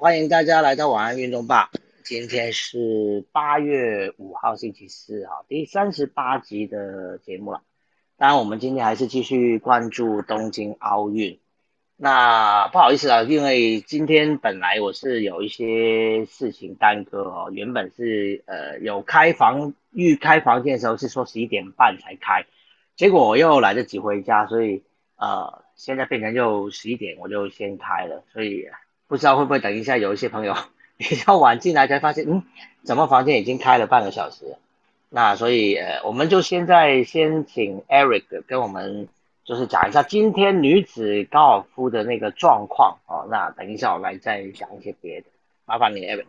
欢迎大家来到晚安运动吧。今天是八月五号，星期四啊，第三十八集的节目了。当然，我们今天还是继续关注东京奥运。那不好意思啊，因为今天本来我是有一些事情耽搁哦，原本是呃有开房预开房间的时候是说十一点半才开，结果我又来得及回家，所以呃。现在变成就十一点，我就先开了，所以不知道会不会等一下有一些朋友 比较晚进来才发现，嗯，怎么房间已经开了半个小时？那所以呃，我们就现在先请 Eric 跟我们就是讲一下今天女子高尔夫的那个状况哦。那等一下我来再讲一些别的，麻烦你 Eric。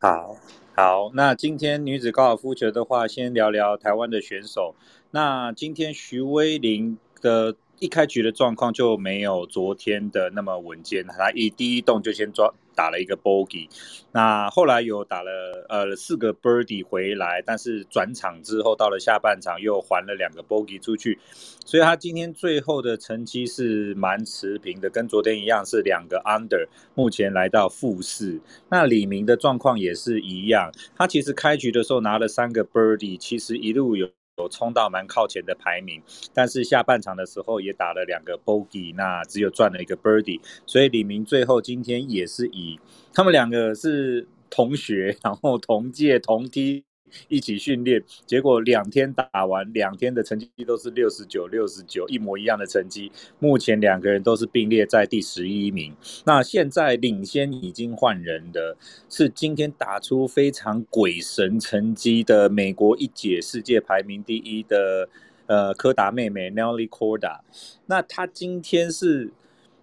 好，好，那今天女子高尔夫球的话，先聊聊台湾的选手。那今天徐威林的。一开局的状况就没有昨天的那么稳健，他一第一洞就先抓打了一个 bogey，那后来有打了呃四个 birdie 回来，但是转场之后到了下半场又还了两个 bogey 出去，所以他今天最后的成绩是蛮持平的，跟昨天一样是两个 under，目前来到负四。那李明的状况也是一样，他其实开局的时候拿了三个 birdie，其实一路有。有冲到蛮靠前的排名，但是下半场的时候也打了两个 bogey，那只有赚了一个 birdie，所以李明最后今天也是以他们两个是同学，然后同届同梯。一起训练，结果两天打完，两天的成绩都是六十九、六十九，一模一样的成绩。目前两个人都是并列在第十一名。那现在领先已经换人的，是今天打出非常鬼神成绩的美国一姐世界排名第一的呃柯达妹妹 Nelly Corda。那她今天是。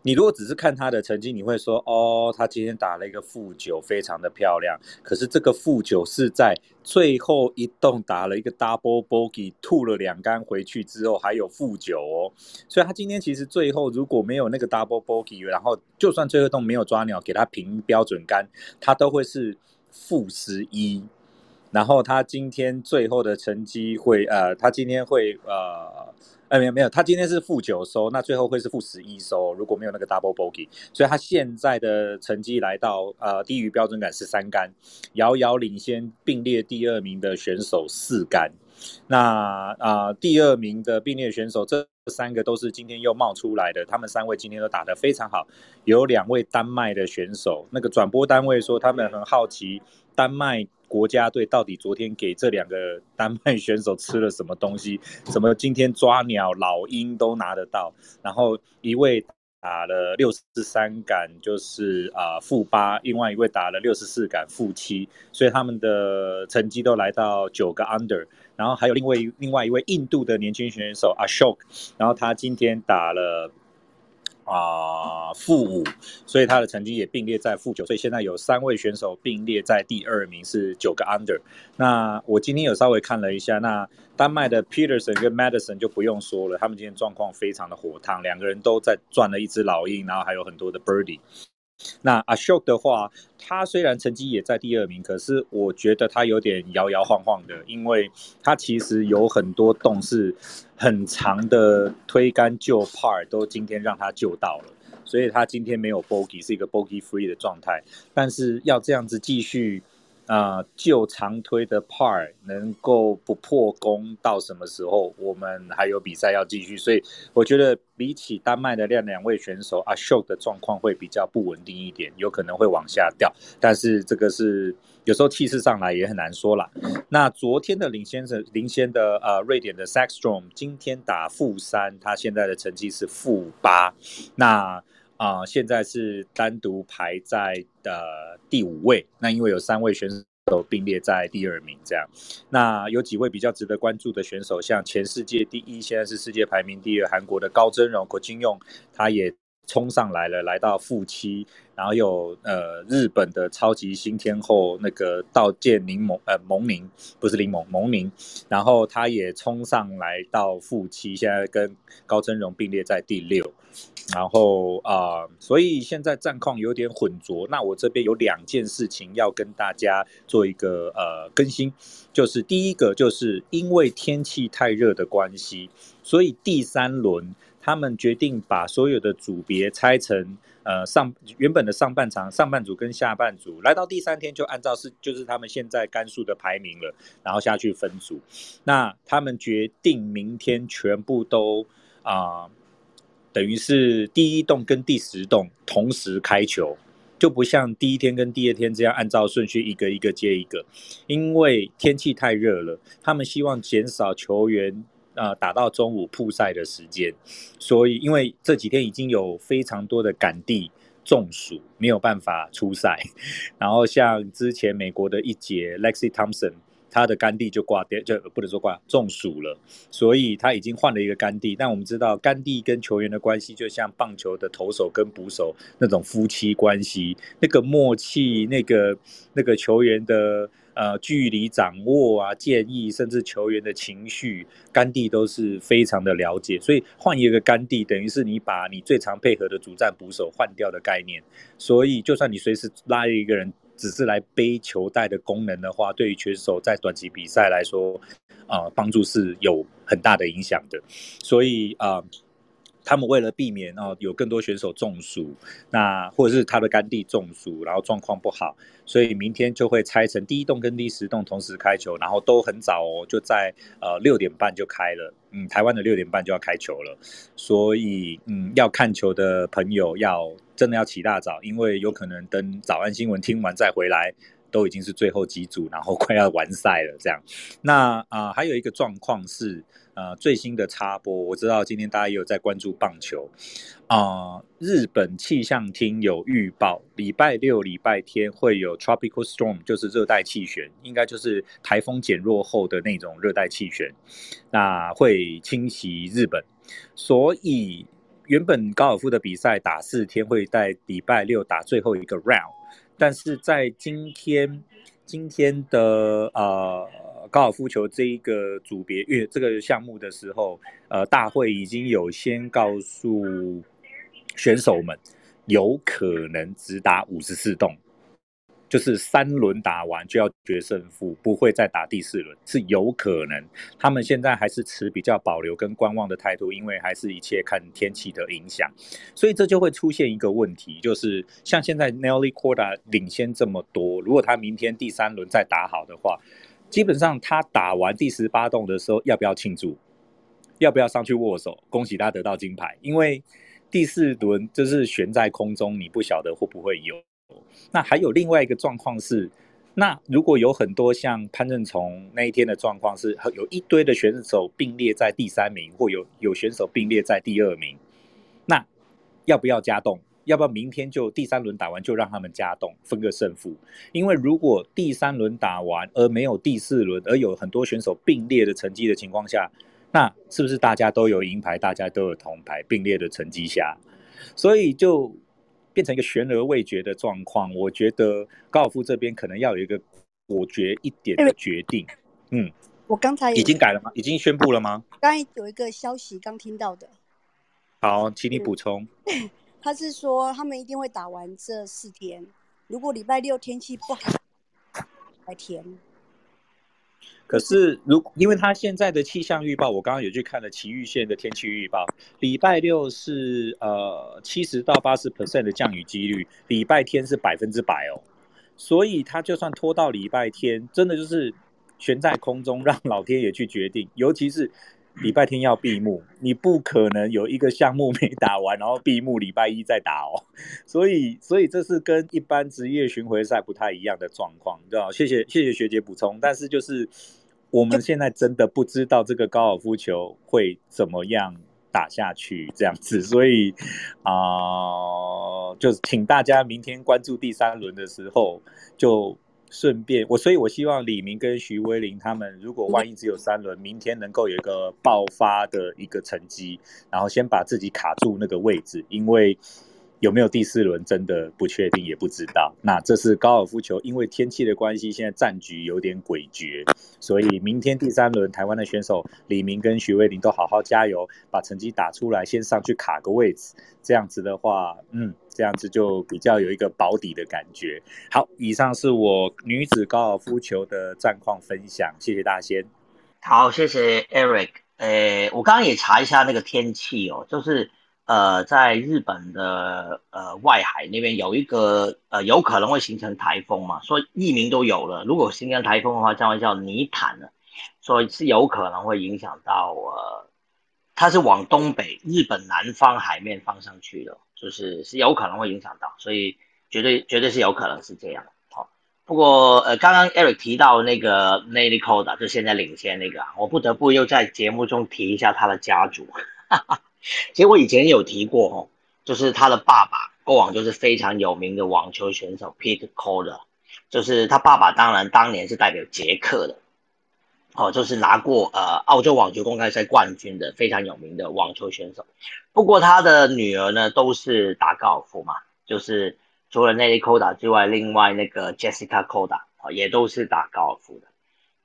你如果只是看他的成绩，你会说哦，他今天打了一个负九，非常的漂亮。可是这个负九是在最后一洞打了一个 double bogey，吐了两杆回去之后还有负九哦。所以他今天其实最后如果没有那个 double bogey，然后就算最后洞没有抓鸟，给他评标准杆，他都会是负十一。然后他今天最后的成绩会呃，他今天会呃。哎，没有没有，他今天是负九收，那最后会是负十一收。如果没有那个 double bogey，所以他现在的成绩来到呃低于标准杆十三杆，遥遥领先并列第二名的选手四杆。那啊，第二名的并列选手这三个都是今天又冒出来的，他们三位今天都打得非常好。有两位丹麦的选手，那个转播单位说他们很好奇丹麦。国家队到底昨天给这两个丹麦选手吃了什么东西？怎么今天抓鸟、老鹰都拿得到？然后一位打了六十三杆，就是啊负八；另外一位打了六十四杆，负七。所以他们的成绩都来到九个 under。然后还有另外另外一位印度的年轻选手 Ashok，然后他今天打了。啊，负五，所以他的成绩也并列在负九，所以现在有三位选手并列在第二名，是九个 under。那我今天有稍微看了一下，那丹麦的 Peterson 跟 Madison 就不用说了，他们今天状况非常的火烫，两个人都在赚了一只老鹰，然后还有很多的 birdie。那 Ashok 的话，他虽然成绩也在第二名，可是我觉得他有点摇摇晃晃的，因为他其实有很多洞是很长的推杆救 par 都今天让他救到了，所以他今天没有 bogey 是一个 bogey free 的状态，但是要这样子继续。啊，就长推的 par 能够不破功到什么时候？我们还有比赛要继续，所以我觉得比起丹麦的两两位选手，阿秀的状况会比较不稳定一点，有可能会往下掉。但是这个是有时候气势上来也很难说了。那昨天的领先者领先的呃瑞典的 Saxstrom 今天打负三，他现在的成绩是负八。那啊，现在是单独排在的第五位。那因为有三位选手并列在第二名，这样。那有几位比较值得关注的选手，像前世界第一，现在是世界排名第二韩国的高真荣、郭金用，他也冲上来了，来到负七。然后有呃日本的超级新天后那个道见柠檬呃蒙宁不是柠檬蒙宁，然后他也冲上来到负七，现在跟高真荣并列在第六。然后啊，所以现在战况有点混浊。那我这边有两件事情要跟大家做一个呃更新，就是第一个就是因为天气太热的关系，所以第三轮。他们决定把所有的组别拆成呃上原本的上半场上半组跟下半组，来到第三天就按照是就是他们现在甘肃的排名了，然后下去分组。那他们决定明天全部都啊，等于是第一栋跟第十栋同时开球。就不像第一天跟第二天这样按照顺序一个一个接一个，因为天气太热了，他们希望减少球员啊打到中午曝晒的时间，所以因为这几天已经有非常多的赶地中暑，没有办法出赛，然后像之前美国的一节 Lexi Thompson。他的甘地就挂掉，就不能说挂中暑了，所以他已经换了一个甘地。但我们知道，甘地跟球员的关系就像棒球的投手跟捕手那种夫妻关系，那个默契，那个那个球员的呃距离掌握啊，建议甚至球员的情绪，甘地都是非常的了解。所以换一个甘地，等于是你把你最常配合的主战捕手换掉的概念。所以就算你随时拉一个人。只是来背球带的功能的话，对于选手在短期比赛来说，啊，帮助是有很大的影响的。所以啊，他们为了避免哦有更多选手中暑，那或者是他的干地中暑，然后状况不好，所以明天就会拆成第一栋跟第十栋同时开球，然后都很早哦，就在呃六点半就开了。嗯，台湾的六点半就要开球了，所以嗯，要看球的朋友要真的要起大早，因为有可能等早安新闻听完再回来，都已经是最后几组，然后快要完赛了这样。那啊，还有一个状况是。呃，最新的插播，我知道今天大家也有在关注棒球啊。日本气象厅有预报，礼拜六、礼拜天会有 tropical storm，就是热带气旋，应该就是台风减弱后的那种热带气旋，那会侵袭日本。所以原本高尔夫的比赛打四天，会在礼拜六打最后一个 round，但是在今天今天的呃。高尔夫球这一个组别，因这个项目的时候，呃，大会已经有先告诉选手们，有可能只打五十四洞，就是三轮打完就要决胜负，不会再打第四轮，是有可能。他们现在还是持比较保留跟观望的态度，因为还是一切看天气的影响，所以这就会出现一个问题，就是像现在 Nelly Corda 领先这么多，如果他明天第三轮再打好的话。基本上，他打完第十八洞的时候，要不要庆祝？要不要上去握手，恭喜他得到金牌？因为第四轮就是悬在空中，你不晓得会不会有。那还有另外一个状况是，那如果有很多像潘正从那一天的状况是，有一堆的选手并列在第三名，或有有选手并列在第二名，那要不要加动？要不要明天就第三轮打完就让他们加动分个胜负？因为如果第三轮打完而没有第四轮，而有很多选手并列的成绩的情况下，那是不是大家都有银牌，大家都有铜牌并列的成绩下，所以就变成一个悬而未决的状况？我觉得高尔夫这边可能要有一个果决一点的决定。嗯，我刚才已经改了吗？已经宣布了吗？刚才有一个消息刚听到的。好，请你补充。他是说，他们一定会打完这四天。如果礼拜六天气不好，礼拜天。可是，如因为他现在的气象预报，我刚刚有去看了奇玉县的天气预报，礼拜六是呃七十到八十 percent 的降雨几率，礼拜天是百分之百哦。所以他就算拖到礼拜天，真的就是悬在空中，让老天爷去决定，尤其是。礼拜天要闭幕，你不可能有一个项目没打完，然后闭幕礼拜一再打哦。所以，所以这是跟一般职业巡回赛不太一样的状况，知道谢谢谢谢学姐补充。但是就是我们现在真的不知道这个高尔夫球会怎么样打下去这样子，所以啊，就是请大家明天关注第三轮的时候就。顺便我，所以我希望李明跟徐威林他们，如果万一只有三轮，明天能够有一个爆发的一个成绩，然后先把自己卡住那个位置，因为。有没有第四轮真的不确定，也不知道。那这是高尔夫球，因为天气的关系，现在战局有点诡谲，所以明天第三轮，台湾的选手李明跟徐威林都好好加油，把成绩打出来，先上去卡个位置。这样子的话，嗯，这样子就比较有一个保底的感觉。好，以上是我女子高尔夫球的战况分享，谢谢大仙。好，谢谢 Eric。呃，我刚刚也查一下那个天气哦，就是呃，在日本的呃外海那边有一个呃有可能会形成台风嘛，所以译名都有了。如果形成台风的话，将会叫泥潭了，所以是有可能会影响到呃，它是往东北日本南方海面放上去的，就是是有可能会影响到，所以绝对绝对是有可能是这样好。不过，呃，刚刚 Eric 提到那个 Nelly c o d a 就现在领先那个，我不得不又在节目中提一下他的家族。哈 哈其实我以前有提过哦，就是他的爸爸过往就是非常有名的网球选手 Pete c o d a 就是他爸爸当然当年是代表捷克的，哦，就是拿过呃澳洲网球公开赛冠军的非常有名的网球选手。不过他的女儿呢都是打高尔夫嘛，就是。除了 Nelly c o d a 之外，另外那个 Jessica c o d a 啊，也都是打高尔夫的。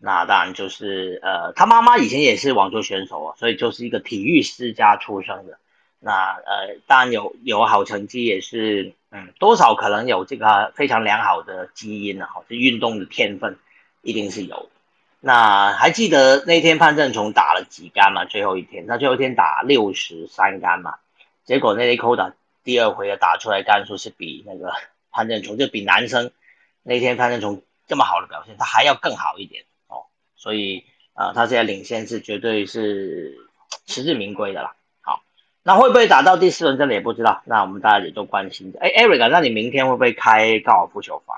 那当然就是呃，他妈妈以前也是网球选手啊，所以就是一个体育世家出生的。那呃，当然有有好成绩，也是嗯，多少可能有这个非常良好的基因啊，这运动的天分一定是有。那还记得那天潘正崇打了几杆嘛？最后一天，他最后一天打六十三杆嘛，结果那 c o 打第二回的打出来杆数是比那个潘正崇，就比男生那天潘正崇这么好的表现，他还要更好一点。所以啊，他现在领先是绝对是实至名归的啦。好，那会不会打到第四轮，真的也不知道。那我们大家也都关心。哎，Eric，那你明天会不会开高尔夫球房？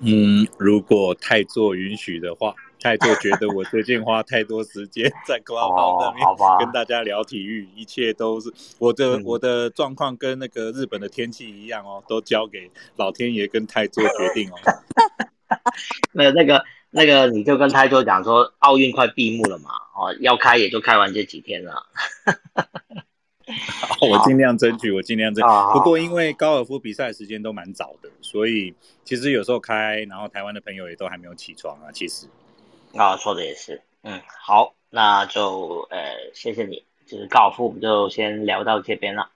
嗯，如果太座允许的话。太做觉得我最近花太多时间在 Club 上面跟大家聊体育，一切都是我的我的状况跟那个日本的天气一样哦，都交给老天爷跟太座决定哦。那那个那个你就跟泰座讲说，奥运快闭幕了嘛，哦，要开也就开完这几天了。我尽量争取，我尽量争。不过因为高尔夫比赛时间都蛮早的，所以其实有时候开，然后台湾的朋友也都还没有起床啊，其实。啊，说的也是，嗯，好，那就呃，谢谢你，就是高尔夫，我们就先聊到这边了。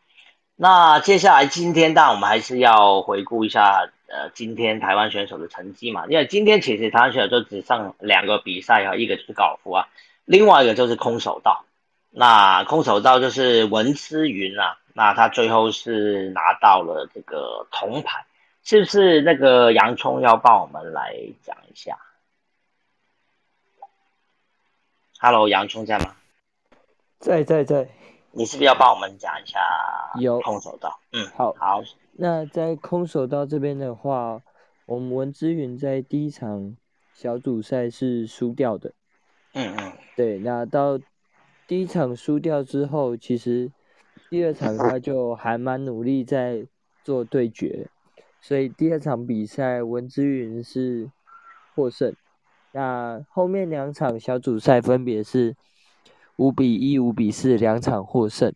那接下来今天，当然我们还是要回顾一下，呃，今天台湾选手的成绩嘛，因为今天其实台湾选手就只剩两个比赛啊，一个就是高尔夫啊，另外一个就是空手道。那空手道就是文思云啊，那他最后是拿到了这个铜牌，是不是？那个洋葱要帮我们来讲一下。Hello，洋葱在吗？在在在。你是不是要帮我们讲一下？有空手道。嗯，好。好。那在空手道这边的话，我们文之云在第一场小组赛是输掉的。嗯嗯。对，那到第一场输掉之后，其实第二场他就还蛮努力在做对决，所以第二场比赛文之云是获胜。那后面两场小组赛分别是五比一、五比四两场获胜。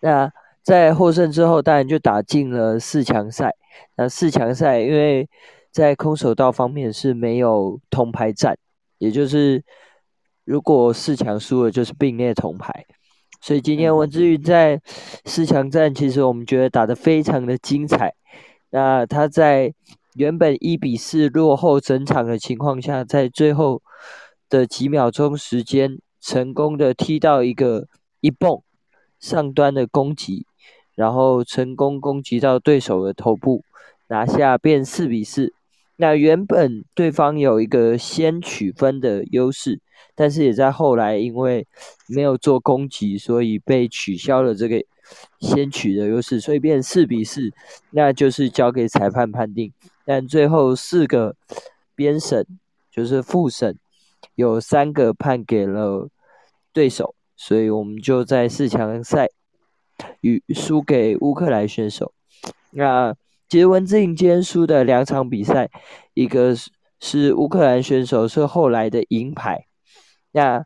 那在获胜之后，当然就打进了四强赛。那四强赛因为在空手道方面是没有铜牌战，也就是如果四强输了就是并列铜牌。所以今天文志宇在四强战，其实我们觉得打得非常的精彩。那他在。原本一比四落后整场的情况下，在最后的几秒钟时间，成功的踢到一个一蹦上端的攻击，然后成功攻击到对手的头部，拿下变四比四。那原本对方有一个先取分的优势，但是也在后来因为没有做攻击，所以被取消了这个先取的优势，所以变四比四，那就是交给裁判判定。但最后四个编审就是复审，有三个判给了对手，所以我们就在四强赛与输给乌克兰选手。那其实文字颖今天输的两场比赛，一个是是乌克兰选手是后来的银牌，那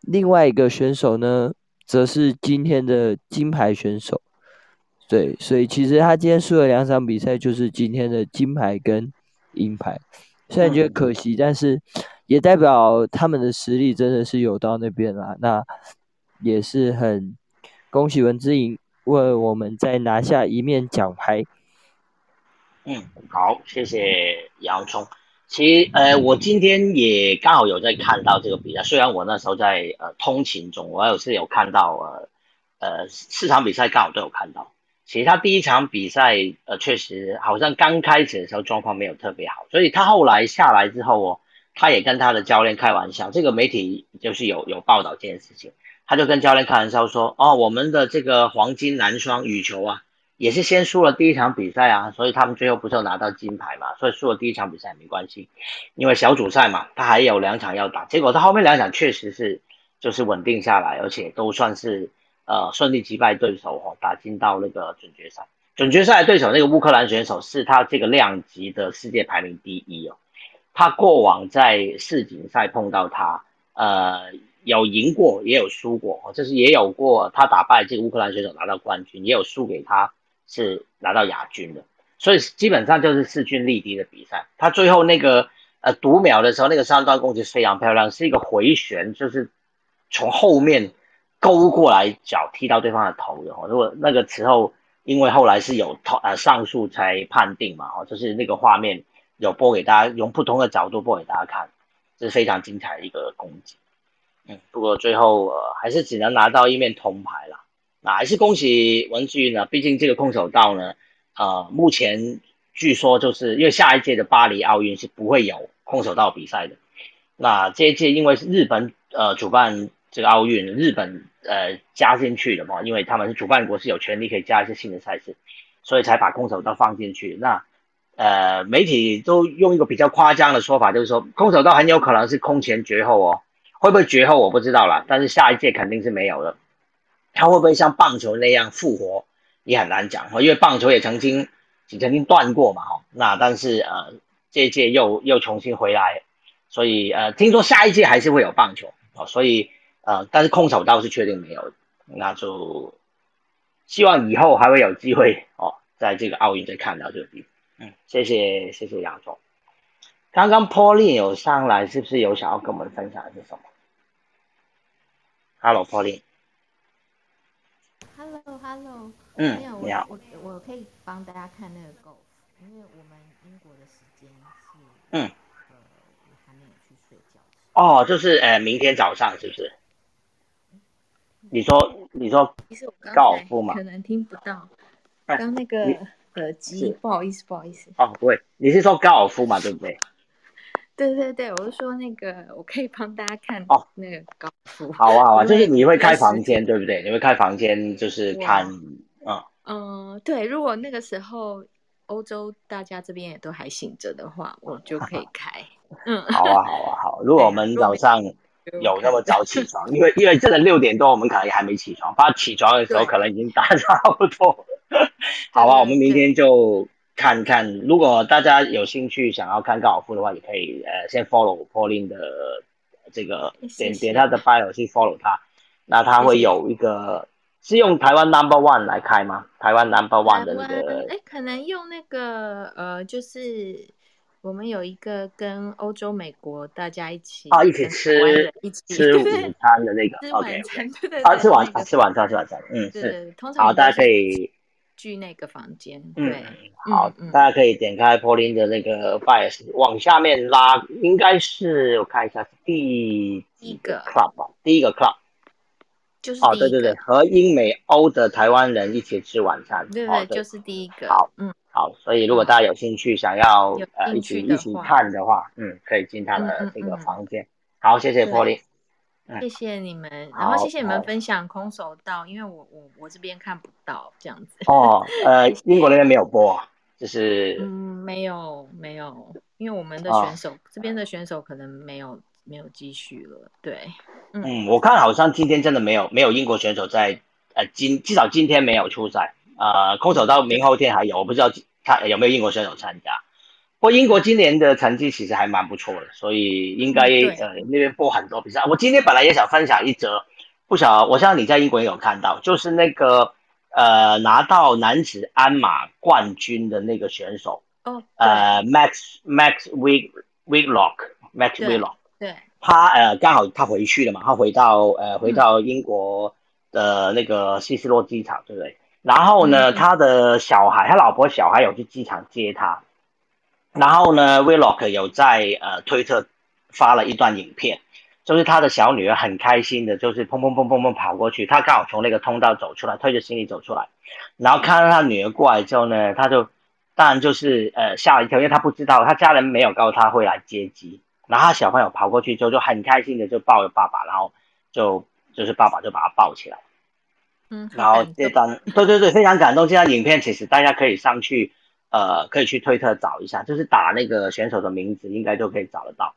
另外一个选手呢，则是今天的金牌选手。对，所以其实他今天输了两场比赛，就是今天的金牌跟银牌。虽然觉得可惜，但是也代表他们的实力真的是有到那边啦。那也是很恭喜文之颖为我们再拿下一面奖牌。嗯，好，谢谢杨聪。其实呃，我今天也刚好有在看到这个比赛，虽然我那时候在呃通勤中，我有是有看到呃呃四场比赛刚好都有看到。其实他第一场比赛呃确实好像刚开始的时候状况没有特别好，所以他后来下来之后哦，他也跟他的教练开玩笑，这个媒体就是有有报道这件事情，他就跟教练开玩笑说，哦，我们的这个黄金男双羽球啊。也是先输了第一场比赛啊，所以他们最后不是有拿到金牌嘛？所以输了第一场比赛也没关系，因为小组赛嘛，他还有两场要打。结果他后面两场确实是就是稳定下来，而且都算是呃顺利击败对手哦，打进到那个准决赛。准决赛对手那个乌克兰选手是他这个量级的世界排名第一哦，他过往在世锦赛碰到他，呃有赢过也有输过，就是也有过他打败这个乌克兰选手拿到冠军，也有输给他。是拿到亚军的，所以基本上就是势均力敌的比赛。他最后那个呃读秒的时候，那个三段攻击非常漂亮，是一个回旋，就是从后面勾过来，脚踢到对方的头的。如果那个时候，因为后来是有头呃上诉才判定嘛，哦，就是那个画面有播给大家，用不同的角度播给大家看，这是非常精彩的一个攻击。不过最后呃还是只能拿到一面铜牌了。那还是恭喜文志呢，毕竟这个空手道呢，呃，目前据说就是因为下一届的巴黎奥运是不会有空手道比赛的。那这一届因为是日本呃主办这个奥运，日本呃加进去的嘛，因为他们是主办国是有权利可以加一些新的赛事，所以才把空手道放进去。那呃媒体都用一个比较夸张的说法，就是说空手道很有可能是空前绝后哦，会不会绝后我不知道啦，但是下一届肯定是没有了。它会不会像棒球那样复活，也很难讲哈，因为棒球也曾经曾经断过嘛哈。那但是呃，这一届又又重新回来，所以呃，听说下一届还是会有棒球哦。所以呃，但是空手道是确定没有，那就希望以后还会有机会哦，在这个奥运再看到这个地方。嗯，谢谢谢谢杨总。刚刚 Pauline 有上来，是不是有想要跟我们分享一些什么？Hello Pauline。Hello，Hello，嗯，没有我我我可以帮大家看那个 golf，因为我们英国的时间是嗯，呃，我还没有去睡觉。哦，就是呃，明天早上是不是？你说你说其实我刚高尔夫嘛，可能听不到，刚那个耳机，不好意思不好意思。哦，不会，你是说高尔夫嘛，对不对？对对对，我是说那个，我可以帮大家看哦，那个高尔夫。好啊好啊，就是你会开房间，对不对？你会开房间，就是看，嗯嗯，对。如果那个时候欧洲大家这边也都还醒着的话，我就可以开。嗯，好啊好啊好。如果我们早上有那么早起床，因为因为真的六点多，我们可能也还没起床，怕起床的时候可能已经打 差不多。好啊，我们明天就。看看，如果大家有兴趣想要看高尔夫的话，也可以呃先 follow Pauline 的这个点点他的 bio 去 follow 他，那他会有一个是用台湾 Number One 来开吗？台湾 Number One 的那个，哎，可能用那个呃，就是我们有一个跟欧洲、美国大家一起啊一起吃一起。吃午餐的那个，OK，对对啊吃晚吃晚餐吃晚餐，嗯是，好，大家可以。去那个房间，对，好，大家可以点开 Pauline 的那个 bias，往下面拉，应该是我看一下第一个 club 吧，第一个 club，就是哦，对对对，和英美欧的台湾人一起吃晚餐，对对，就是第一个，好，嗯，好，所以如果大家有兴趣想要呃一起一起看的话，嗯，可以进他的这个房间，好，谢谢 Pauline。谢谢你们，然后谢谢你们分享空手道，因为我我我这边看不到这样子。哦，呃，英国那边没有播，就是嗯，没有没有，因为我们的选手这边的选手可能没有没有继续了。对，嗯，我看好像今天真的没有没有英国选手在，呃，今至少今天没有出赛，呃，空手道明后天还有，我不知道他有没有英国选手参加。不过英国今年的成绩其实还蛮不错的，所以应该呃那边播很多比赛。我今天本来也想分享一则，不晓我相信你在英国也有看到，就是那个呃拿到男子鞍马冠军的那个选手哦，呃 Max Max Wig Wiglock Max Wiglock，对，他呃刚好他回去了嘛，他回到呃回到英国的那个希斯洛机场，对不对？然后呢，他的小孩他老婆小孩有去机场接他。然后呢，Vlog 有在呃推特发了一段影片，就是他的小女儿很开心的，就是砰砰砰砰砰跑过去，他刚好从那个通道走出来，推着行李走出来，然后看到他女儿过来之后呢，他就当然就是呃吓了一跳，因为他不知道他家人没有告诉他会来接机，然后他小朋友跑过去之后就很开心的就抱着爸爸，然后就就是爸爸就把他抱起来。嗯，然后这段，对对对，非常感动。这张影片其实大家可以上去，呃，可以去推特找一下，就是打那个选手的名字，应该就可以找得到。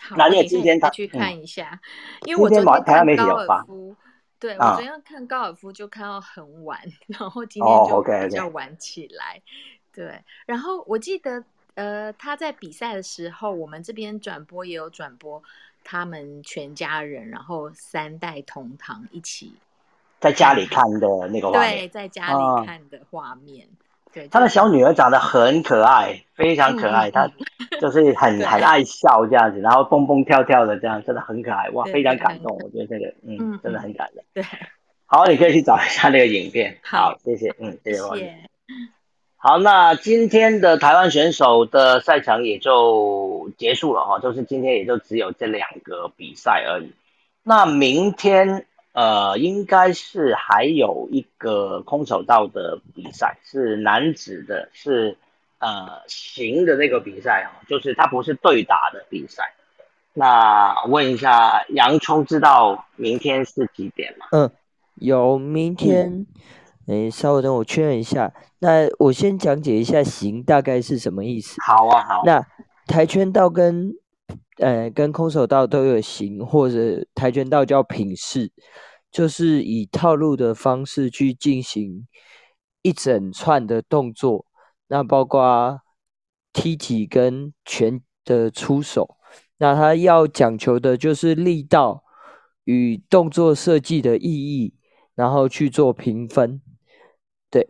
好，那你也今天再去嗯看一下，因为我昨天台湾媒体看高尔有发夫，对啊我昨天看高尔夫就看到很晚，然后今天哦就比较晚起来，对，然后我记得呃他在比赛的时候，我们这边转播也有转播他们全家人，然后三代同堂一起在家里看的那个画对，在家啊里看的画面，对，他的小女儿长得很可爱，非常可爱，她就是很对很爱笑这样子，然后蹦蹦跳跳的这样，真的很可爱，哇，非常感动，我觉得这个，嗯嗯，真的嗯很感人。对，好，你可以去找一下那个影片。好好，谢谢，嗯，谢谢王姐。谢，好，那今天的台湾选手的赛程也就结束了哈，就是今天也就只有这两个比赛而已。那明天呃，应该是还有一个空手道的比赛，是男子的，是呃行的那个比赛哈，就是它不是对打的比赛。那问一下洋葱，知道明天是几点吗？嗯，有明天，诶，稍微等我确认一下。那我先讲解一下“行”大概是什么意思。好啊，好。那跆拳道跟呃跟空手道都有行，或者跆拳道叫品势，就是以套路的方式去进行一整串的动作，那包括踢击跟拳的出手。那它要讲求的就是力道与动作设计的意义，然后去做评分。对，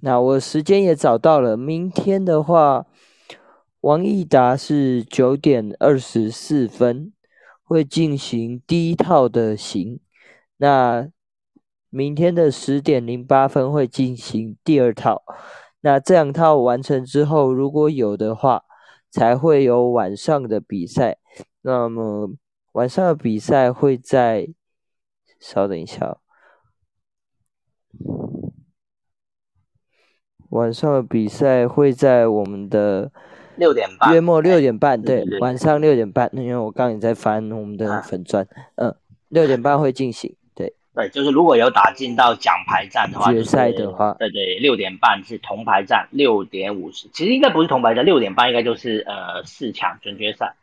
那我时间也找到了，明天的话，王益达是九点二十四分会进行第一套的行，那明天的十点零八分会进行第二套。那这两套完成之后，如果有的话，才会有晚上的比赛。那么晚上的比赛会在，稍等一下，晚上的比赛会在我们的六点半，月末六点半，对晚上六点半。因为我刚刚也在翻我们的啊粉砖，嗯，六点半会进行，对，对，就是如果有打进到奖牌战的话，决赛的话对对，六点半是铜牌战，六点五十，其实应该不是铜牌战，六点半应该就是呃四强准决赛。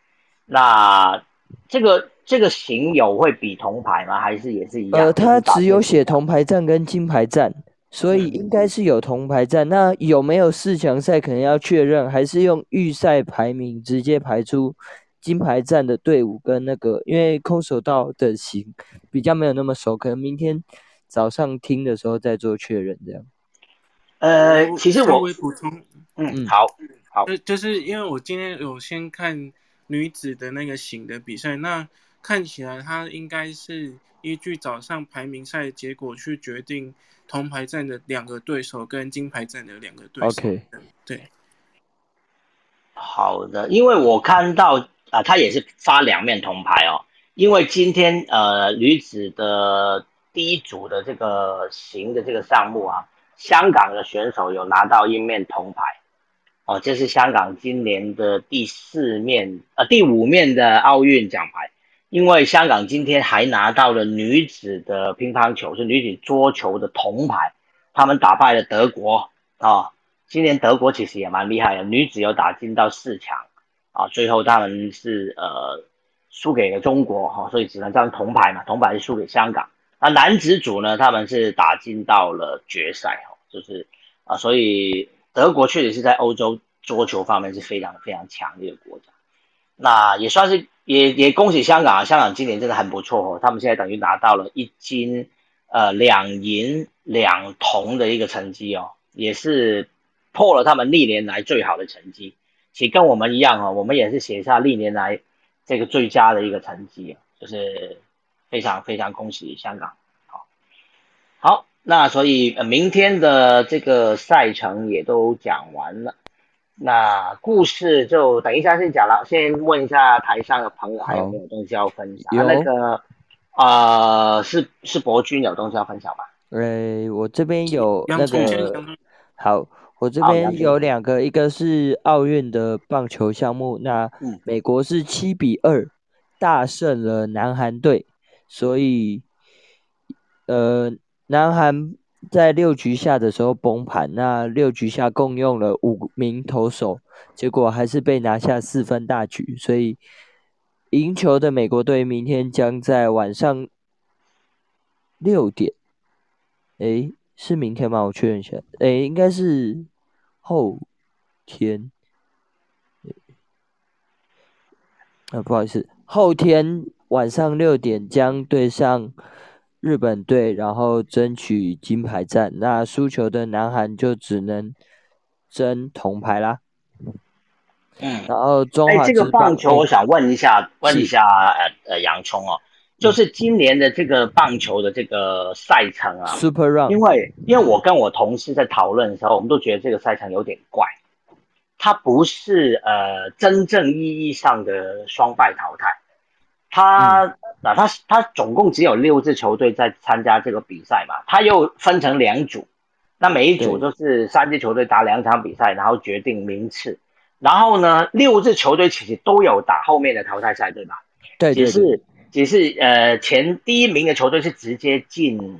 那这个这个行有会比铜牌吗？还是也是一样？呃，它就是打只有写铜牌战跟金牌战，所以应该是有铜牌战。那有没有四强赛可能要确认，还是用预赛排名直接排出金牌战的队伍跟那个，因为空手道的型比较没有那么熟，可能明天早上听的时候再做确认，这样。呃，其实稍我微补充，嗯嗯好好就就是因为我今天有先看女子的那个型的比赛，那看起来她应该是依据早上排名赛结果去决定铜牌战的两个对手跟金牌战的两个对手。OK 对，好的，因为我看到啊、他也是发两面铜牌哦。因为今天呃女子的第一组的这个行的这个项目啊，香港的选手有拿到一面铜牌哦，这是香港今年的第四面呃第五面的奥运奖牌。因为香港今天还拿到了女子的乒乓球，是女子桌球的铜牌，他们打败了德国啊、今年德国其实也蛮厉害的，女子有打进到四强啊，最后他们是呃输给了中国哈、所以只能当铜牌嘛，铜牌是输给香港。那男子组呢，他们是打进到了决赛哈、就是啊，所以德国确实是在欧洲桌球方面是非常非常强的一个国家。那也算是也也恭喜香港啊，香港今年真的很不错哦，他们现在等于拿到了一金呃两银两铜的一个成绩哦，也是破了他们历年来最好的成绩。其实跟我们一样哦，我们也是写下历年来这个最佳的一个成绩，就是非常非常恭喜香港。好，好，那所以呃明天的这个赛程也都讲完了。那故事就等一下先讲了，先问一下台上的朋友还有没有东西要分享？那个呃，是是博君有东西要分享吗？呃，我这边有那个，好，我这边有两个，一个是奥运的棒球项目，那嗯美国是七比二大胜了南韩队，所以呃，南韩在六局下的时候崩盘，那六局下共用了五名投手，结果还是被拿下四分大局，所以赢球的美国队明天将在晚上六点。诶，是明天吗？我确认一下。诶，应该是后天。啊，不好意思，后天晚上六点将对上日本队，然后争取金牌战。那输球的南韩就只能争铜牌啦。嗯，然后中哎，这个棒棒球我想问一下，问一下呃呃洋葱哦，就是今年的这个棒球的这个赛程啊，Super Run，因为因为我跟我同事在讨论的时候，我们都觉得这个赛程有点怪，它不是呃真正意义上的双败淘汰，它那、他他总共只有六支球队在参加这个比赛嘛，他又分成两组，那每一组对。就是三支球队打两场比赛，然后决定名次，然后呢六支球队其实都有打后面的淘汰赛，对吧？对对对，只是只是呃前第一名的球队是直接进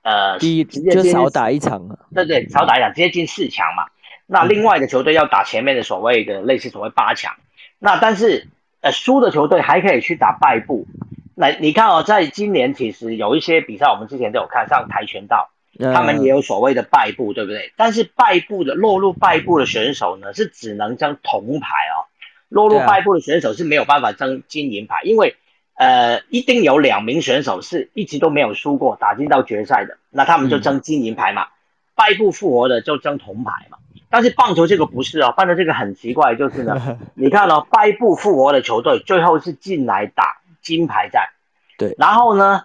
呃第一直接进就少打一场了。对对少打一场直接进四强嘛。那另外的球队要打前面的所谓的类似所谓八强，那但是呃输的球队还可以去打败部。那你看哦，在今年其实有一些比赛，我们之前都有看，像跆拳道，他们也有有所谓的败部，对不对？但是败部的落入败部的选手呢，是只能争铜牌哦。落入败部的选手是没有办法争金银牌，因为呃一定有两名选手是一直都没有输过，打进到决赛的，那他们就争金银牌嘛。败部复活的就争铜牌嘛。但是棒球这个不是哦，棒球这个很奇怪，就是呢，你看哦，败部复活的球队最后是进来打金牌战，对。然后呢，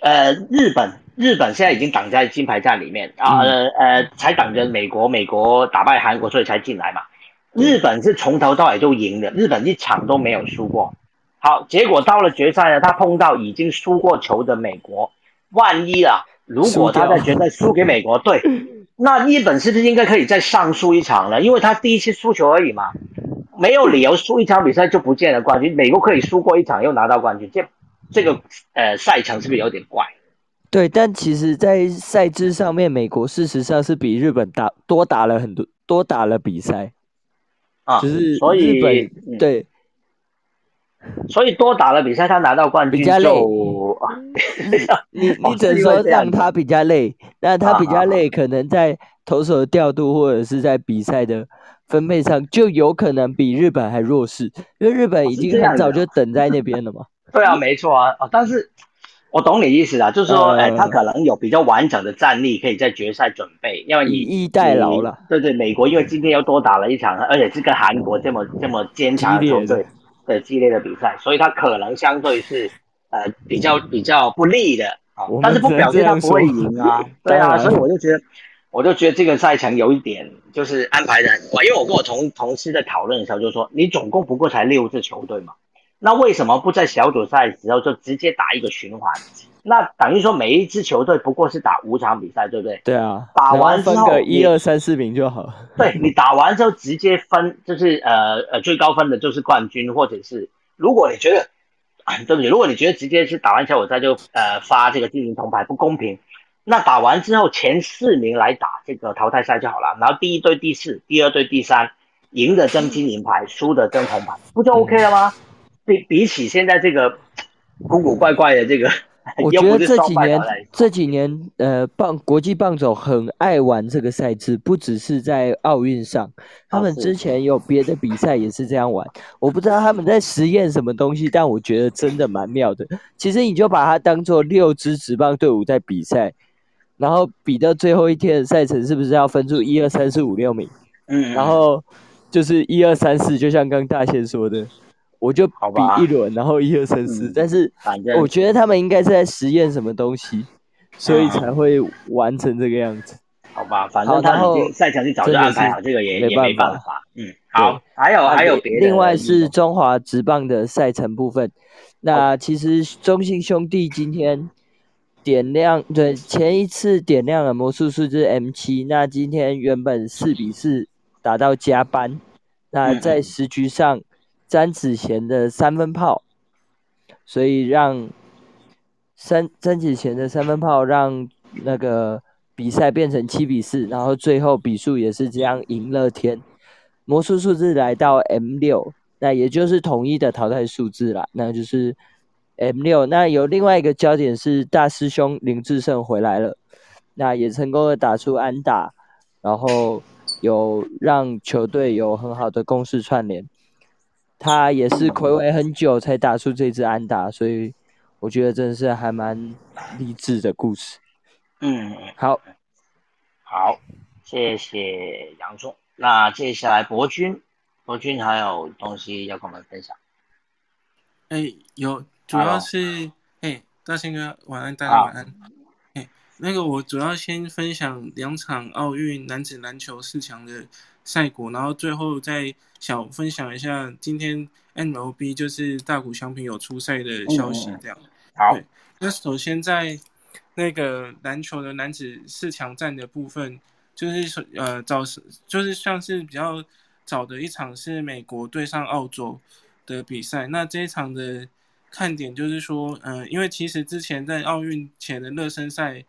呃，日本日本现在已经挡在金牌战里面啊，呃呃，才挡着美国，美国打败韩国，所以才进来嘛。日本是从头到尾都赢的，日本一场都没有输过。好，结果到了决赛呢，他碰到已经输过球的美国，万一啊，如果他在决赛输给美国，对，那日本是不是应该可以再上诉一场呢？因为他第一次输球而已嘛，没有理由输一场比赛就不见了冠军。美国可以输过一场又拿到冠军，这这个呃赛程是不是有点怪？对，但其实，在赛制上面，美国事实上是比日本打多打了很多，多打了比赛，啊，只是所以日本、嗯对所以多打了比赛，他拿到冠军比较累。你只能说让他比较累，那他比较累，可能在投手的调度或者是在比赛的分配上，就有可能比日本还弱势，因为日本已经很早就等在那边了嘛。对啊，没错啊，啊，但是我懂你意思啊，就是说，他可能有比较完整的战力可以在决赛准备，因为以逸待劳了对对，美国因为今天又多打了一场，而且是跟韩国这么这么坚强的激烈的。球队的激烈的比赛，所以他可能相对是呃比较比较不利的但是不表示他不会赢啊，对啊，所以我就觉得。我就觉得这个赛程有一点就是安排的很怪，因为我跟我同同事在讨论的时候就说，你总共不过才六支球队嘛，那为什么不在小组赛的时候就直接打一个循环？那等于说每一支球队不过是打五场比赛，对不对？对啊，打完之后分个一你二三四名就好。对你打完之后直接分，就是呃呃最高分的就是冠军，或者是如果你觉得，啊 对不起，如果你觉得直接是打完小组赛就呃发这个金银铜牌不公平，那打完之后前四名来打这个淘汰赛就好了，然后第一对第四，第二对第三，赢的争金银牌，输的争铜牌，不就 OK 了吗？比比起现在这个古古怪怪的这个，我觉得这几年这几年呃棒国际棒总很爱玩这个赛制，不只是在奥运上，他们之前有别的比赛也是这样玩。我不知道他们在实验什么东西，但我觉得真的蛮妙的。其实你就把它当做六支职棒队伍在比赛，然后比到最后一天的赛程是不是要分出一二三四五六名？嗯，然后就是一二三四，就像刚大仙说的，我就比一轮，然后一二三四嗯。但是我觉得他们应该是在实验什么东西，所以啊才会完成这个样子。好吧，反正然后正他已经赛程一早就真的安排好，是这个也也没办法。嗯，好，还有还有别的另外是中华职棒的赛程部分，那其实中信兄弟今天点亮，对前一次点亮了魔术数字 M 七，那今天原本四比四打到加班，那嗯在十局上詹子贤的三分炮，所以让詹詹子贤的三分炮让那个比赛变成七比四，然后最后比数也是这样赢乐天。魔术数字来到 M 六，那也就是统一的淘汰数字啦，那就是 M 六。那有另外一个焦点是大师兄林志胜回来了，那也成功的打出安打，然后有让球队有很好的攻势串联。他也是暌违很久才打出这支安打，所以我觉得真的是还蛮励志的故事。嗯，好，好，谢谢杨总。那接下来博君，博君还有东西要跟我们分享。哎，有，主要是哎，大宪哥晚安，大家晚安。哎，那个我主要先分享两场奥运男子篮球四强的赛果，然后最后再想分享一下今天 MLB 就是大谷翔平有出赛的消息嗯嗯嗯，这样。好，那首先在那个篮球的男子四强战的部分，就是说呃早是就是像是比较早的一场是美国对上澳洲的比赛。那这一场的看点就是说，呃，因为其实之前在奥运前的热身赛，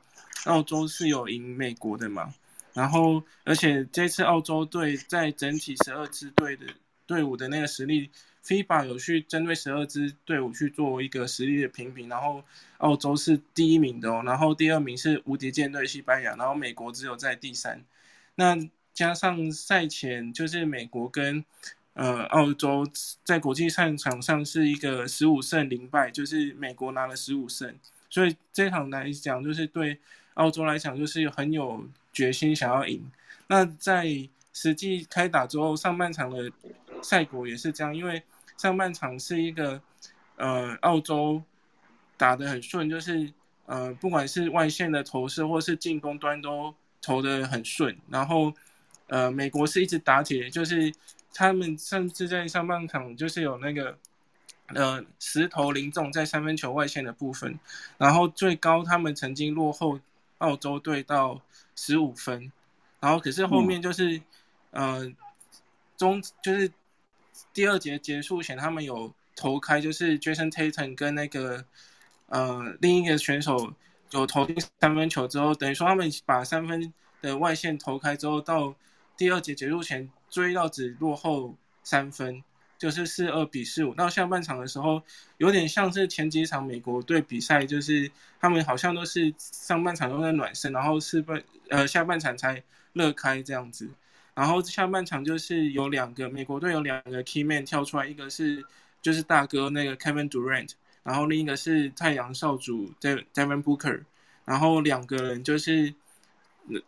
澳洲是有赢美国的嘛。然后，而且这次澳洲队在整体十二支队的队伍的那个实力，FIBA 有去针对十二支队伍去做一个实力的评比，然后澳洲是第一名的哦，然后第二名是无敌舰队西班牙，然后美国只有在第三。那加上赛前就是美国跟呃澳洲在国际赛场上是一个十五胜零败，就是美国拿了十五胜，所以这场来讲就是对澳洲来讲就是很有决心想要赢。那在实际开打之后，上半场的赛果也是这样，因为上半场是一个呃澳洲打得很顺，就是呃不管是外线的投射或是进攻端都投得很顺，然后呃美国是一直打铁，就是他们甚至在上半场就是有那个呃十投零中在三分球外线的部分，然后最高他们曾经落后澳洲队到十五分，然后可是后面就是、呃中就是第二节结束前他们有投开，就是 Jason Tatum 跟那个呃另一个选手有投进三分球之后，等于说他们把三分的外线投开之后，到第二节结束前追到只落后三分，就是四二比四五。到下半场的时候，有点像是前几场美国队比赛，就是他们好像都是上半场都在暖身，然后是半呃下半场才热开这样子。然后下半场就是有两个美国队有两个 key man 跳出来，一个是就是大哥那个 Kevin Durant，然后另一个是太阳少主 De Devin Booker，然后两个人就是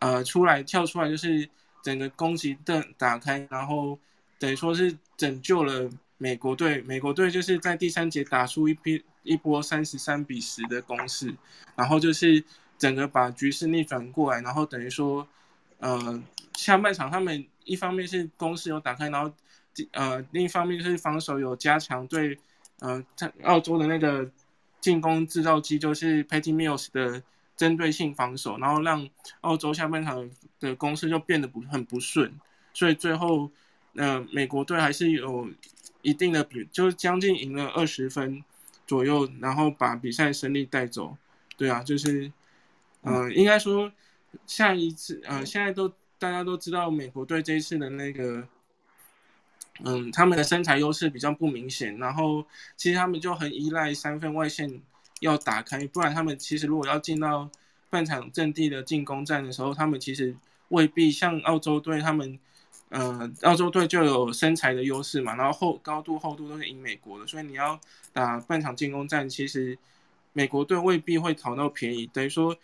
呃出来跳出来，就是整个攻击的打开，然后等于说是拯救了美国队。美国队就是在第三节打出一批一波三十三比十的攻势，然后就是整个把局势逆转过来，然后等于说呃下半场他们一方面是攻势有打开，然后呃另一方面就是防守有加强对呃在澳洲的那个进攻制造机，就是 Patty Mills 的针对性防守，然后让澳洲下半场的攻势就变得不很不顺，所以最后呃美国队还是有一定的比，就是将近赢了二十分左右，然后把比赛胜利带走。对啊，就是呃应该说下一次呃现在都。大家都知道，美国队这一次的那个，嗯，他们的身材优势比较不明显，然后其实他们就很依赖三分外线要打开，不然他们其实如果要进到半场阵地的进攻战的时候，他们其实未必像澳洲队，他们，呃，澳洲队就有身材的优势嘛，然后厚高度厚度都是赢美国的，所以你要打半场进攻战，其实美国队未必会讨到便宜，等于说。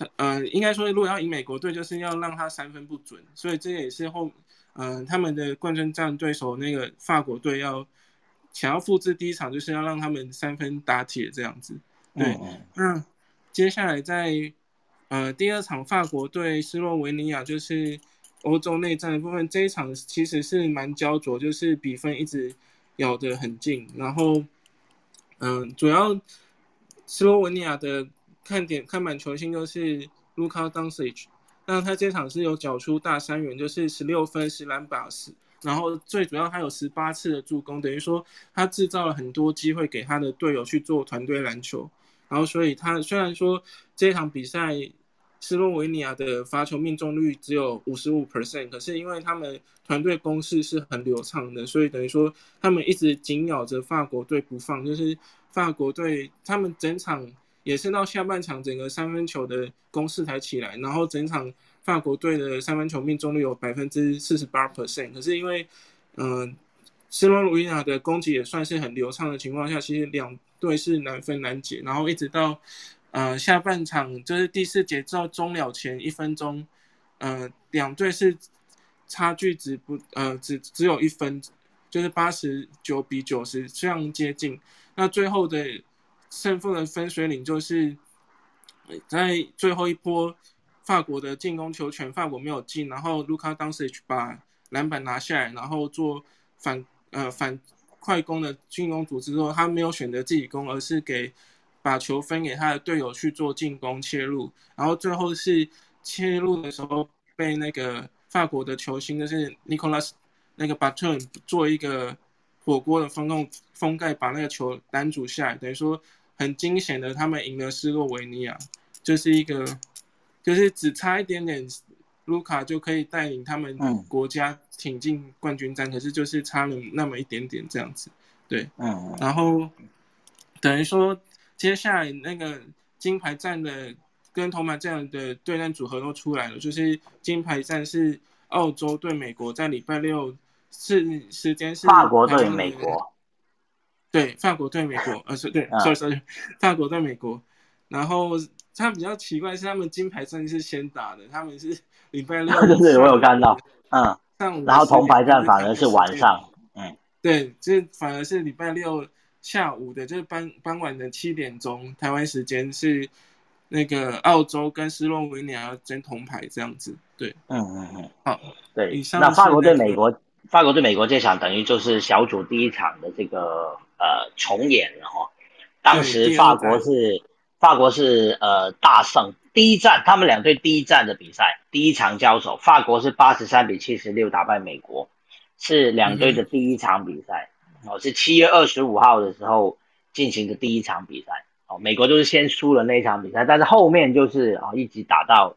他呃，应该说，如果要赢美国队，就是要让他三分不准，所以这也是后，嗯、呃，他们的冠军战对手那个法国队要想要复制第一场，就是要让他们三分打铁这样子。对，嗯那接下来在呃，第二场法国对斯洛维尼亚就是欧洲内战的部分，这一场其实是蛮焦灼，就是比分一直咬得很近。然后，嗯，主要斯洛文尼亚的看点看板球星就是卢卡当斯奇，那他这场是有缴出大三元，就是十六分、十篮板、十，然后最主要他有十八次的助攻，等于说他制造了很多机会给他的队友去做团队篮球。然后，所以他虽然说这场比赛斯洛维尼亚的罚球命中率只有五十五 percent，可是因为他们团队攻势是很流畅的，所以等于说他们一直紧咬着法国队不放。就是法国队他们整场也是到下半场整个三分球的攻势才起来，然后整场法国队的三分球命中率有百分之四十八 percent，可是因为嗯斯洛维尼亚的攻击也算是很流畅的情况下，其实两。队，是难分难解，然后一直到，呃，下半场就是第四节到终了前一分钟，呃，两队是差距只不呃只只有一分，就是八十九比九十这样接近。那最后的胜负的分水岭就是在最后一波法国的进攻球权，法国没有进，然后卢卡当时去把篮板拿下来，然后做反呃反。快攻的进攻组织之后，他没有选择自己攻，而是给把球分给他的队友去做进攻切入，然后最后是切入的时候被那个法国的球星就是 Nicolas 那个 Baton 做一个火锅的封控封盖，把那个球拦阻下来，等于说很惊险的，他们赢了斯洛维尼亚，就是一个就是只差一点点。卢卡就可以带领他们国家挺进冠军战，可是就是差了那么一点点这样子，对，嗯，然后等于说接下来那个金牌战的跟铜牌战的对战组合都出来了，就是金牌战是澳洲对美国，在礼拜六是时间是法国对美国，对，法国对美国，呃，是对，sorry sorry，法国对美国，然后。他比较奇怪是他们金牌战是先打的，他们是礼拜六。对对，我有看到，嗯。然后铜牌战反而是晚上，嗯。对，这反而是礼拜六下午的，就是傍傍晚的七点钟，台湾时间是那个澳洲跟斯洛文尼亚争铜牌这样子。对，嗯嗯嗯。好，对。那法国对美国，法国对美国这场等于就是小组第一场的这个呃重演了哈。当时法国是。法国是呃大胜，第一战他们两队第一战的比赛，第一场交手，法国是八十三比七十六打败美国，是两队的第一场比赛，哦，是七月二十五号的时候进行的第一场比赛，哦，美国就是先输了那一场比赛，但是后面就是啊一直打到，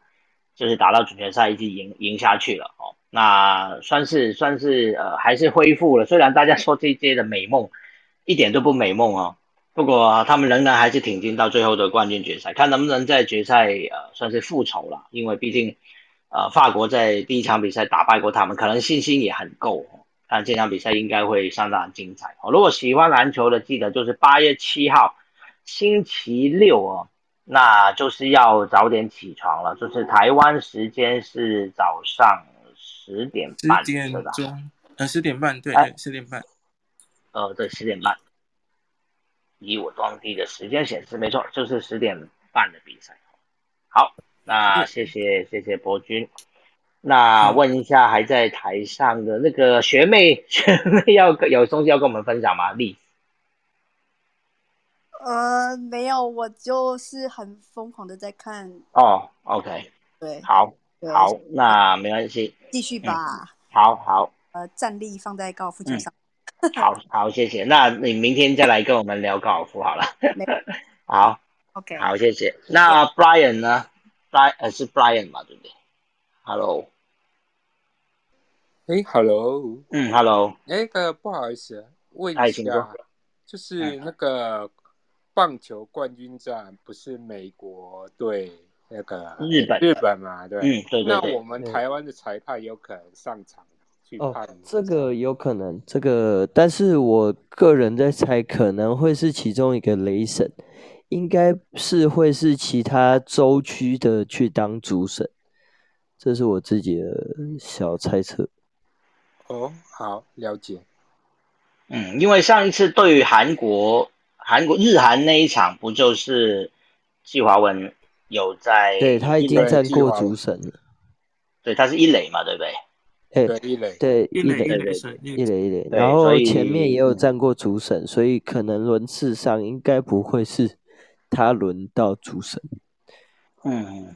就是打到总决赛一直赢赢下去了，哦，那算是算是呃还是恢复了，虽然大家说这届的美梦一点都不美梦哦。不过他们仍然还是挺进到最后的冠军决赛，看能不能在决赛呃算是复仇了，因为毕竟，呃法国在第一场比赛打败过他们，可能信心也很够，但这场比赛应该会相当精彩哦。如果喜欢篮球的，记得就是八月七号星期六哦，那就是要早点起床了，就是台湾时间是早上十点半，十点钟，呃十点半，对，十点半，呃对，十点半。以我当地的时间显示，没错，就是十点半的比赛。好，那谢谢谢谢博君。那问一下，还在台上的那个学妹，学妹要有东西要跟我们分享吗？丽？呃，没有，我就是很疯狂的在看。哦，OK，对，好，好，那没关系，继续吧。好好，呃，战力放在高尔夫球上。好好，谢谢。那你明天再来跟我们聊高尔夫好了。好，OK，好，谢谢。那 Brian 呢？Brian 呃是 Brian 嘛，对不对？Hello，哎，Hello，嗯，Hello，哎，个不好意思，问一下，就是那个棒球冠军战不是美国对那个日本日本嘛？对，嗯，对对对。那我们台湾的裁判有可能上场。哦，这个有可能，这个，但是我个人在猜，可能会是其中一个雷神，应该是会是其他州区的去当主审，这是我自己的小猜测。哦，好，了解。嗯，因为上一次对韩国，韩国日韩那一场，不就是季华文有在，对他已经站过主审了。对，他是一垒嘛，对不对？对一垒，对一垒，一垒，一垒，一垒。然后前面也有站过主审，所以可能轮次上应该不会是他轮到主审。嗯，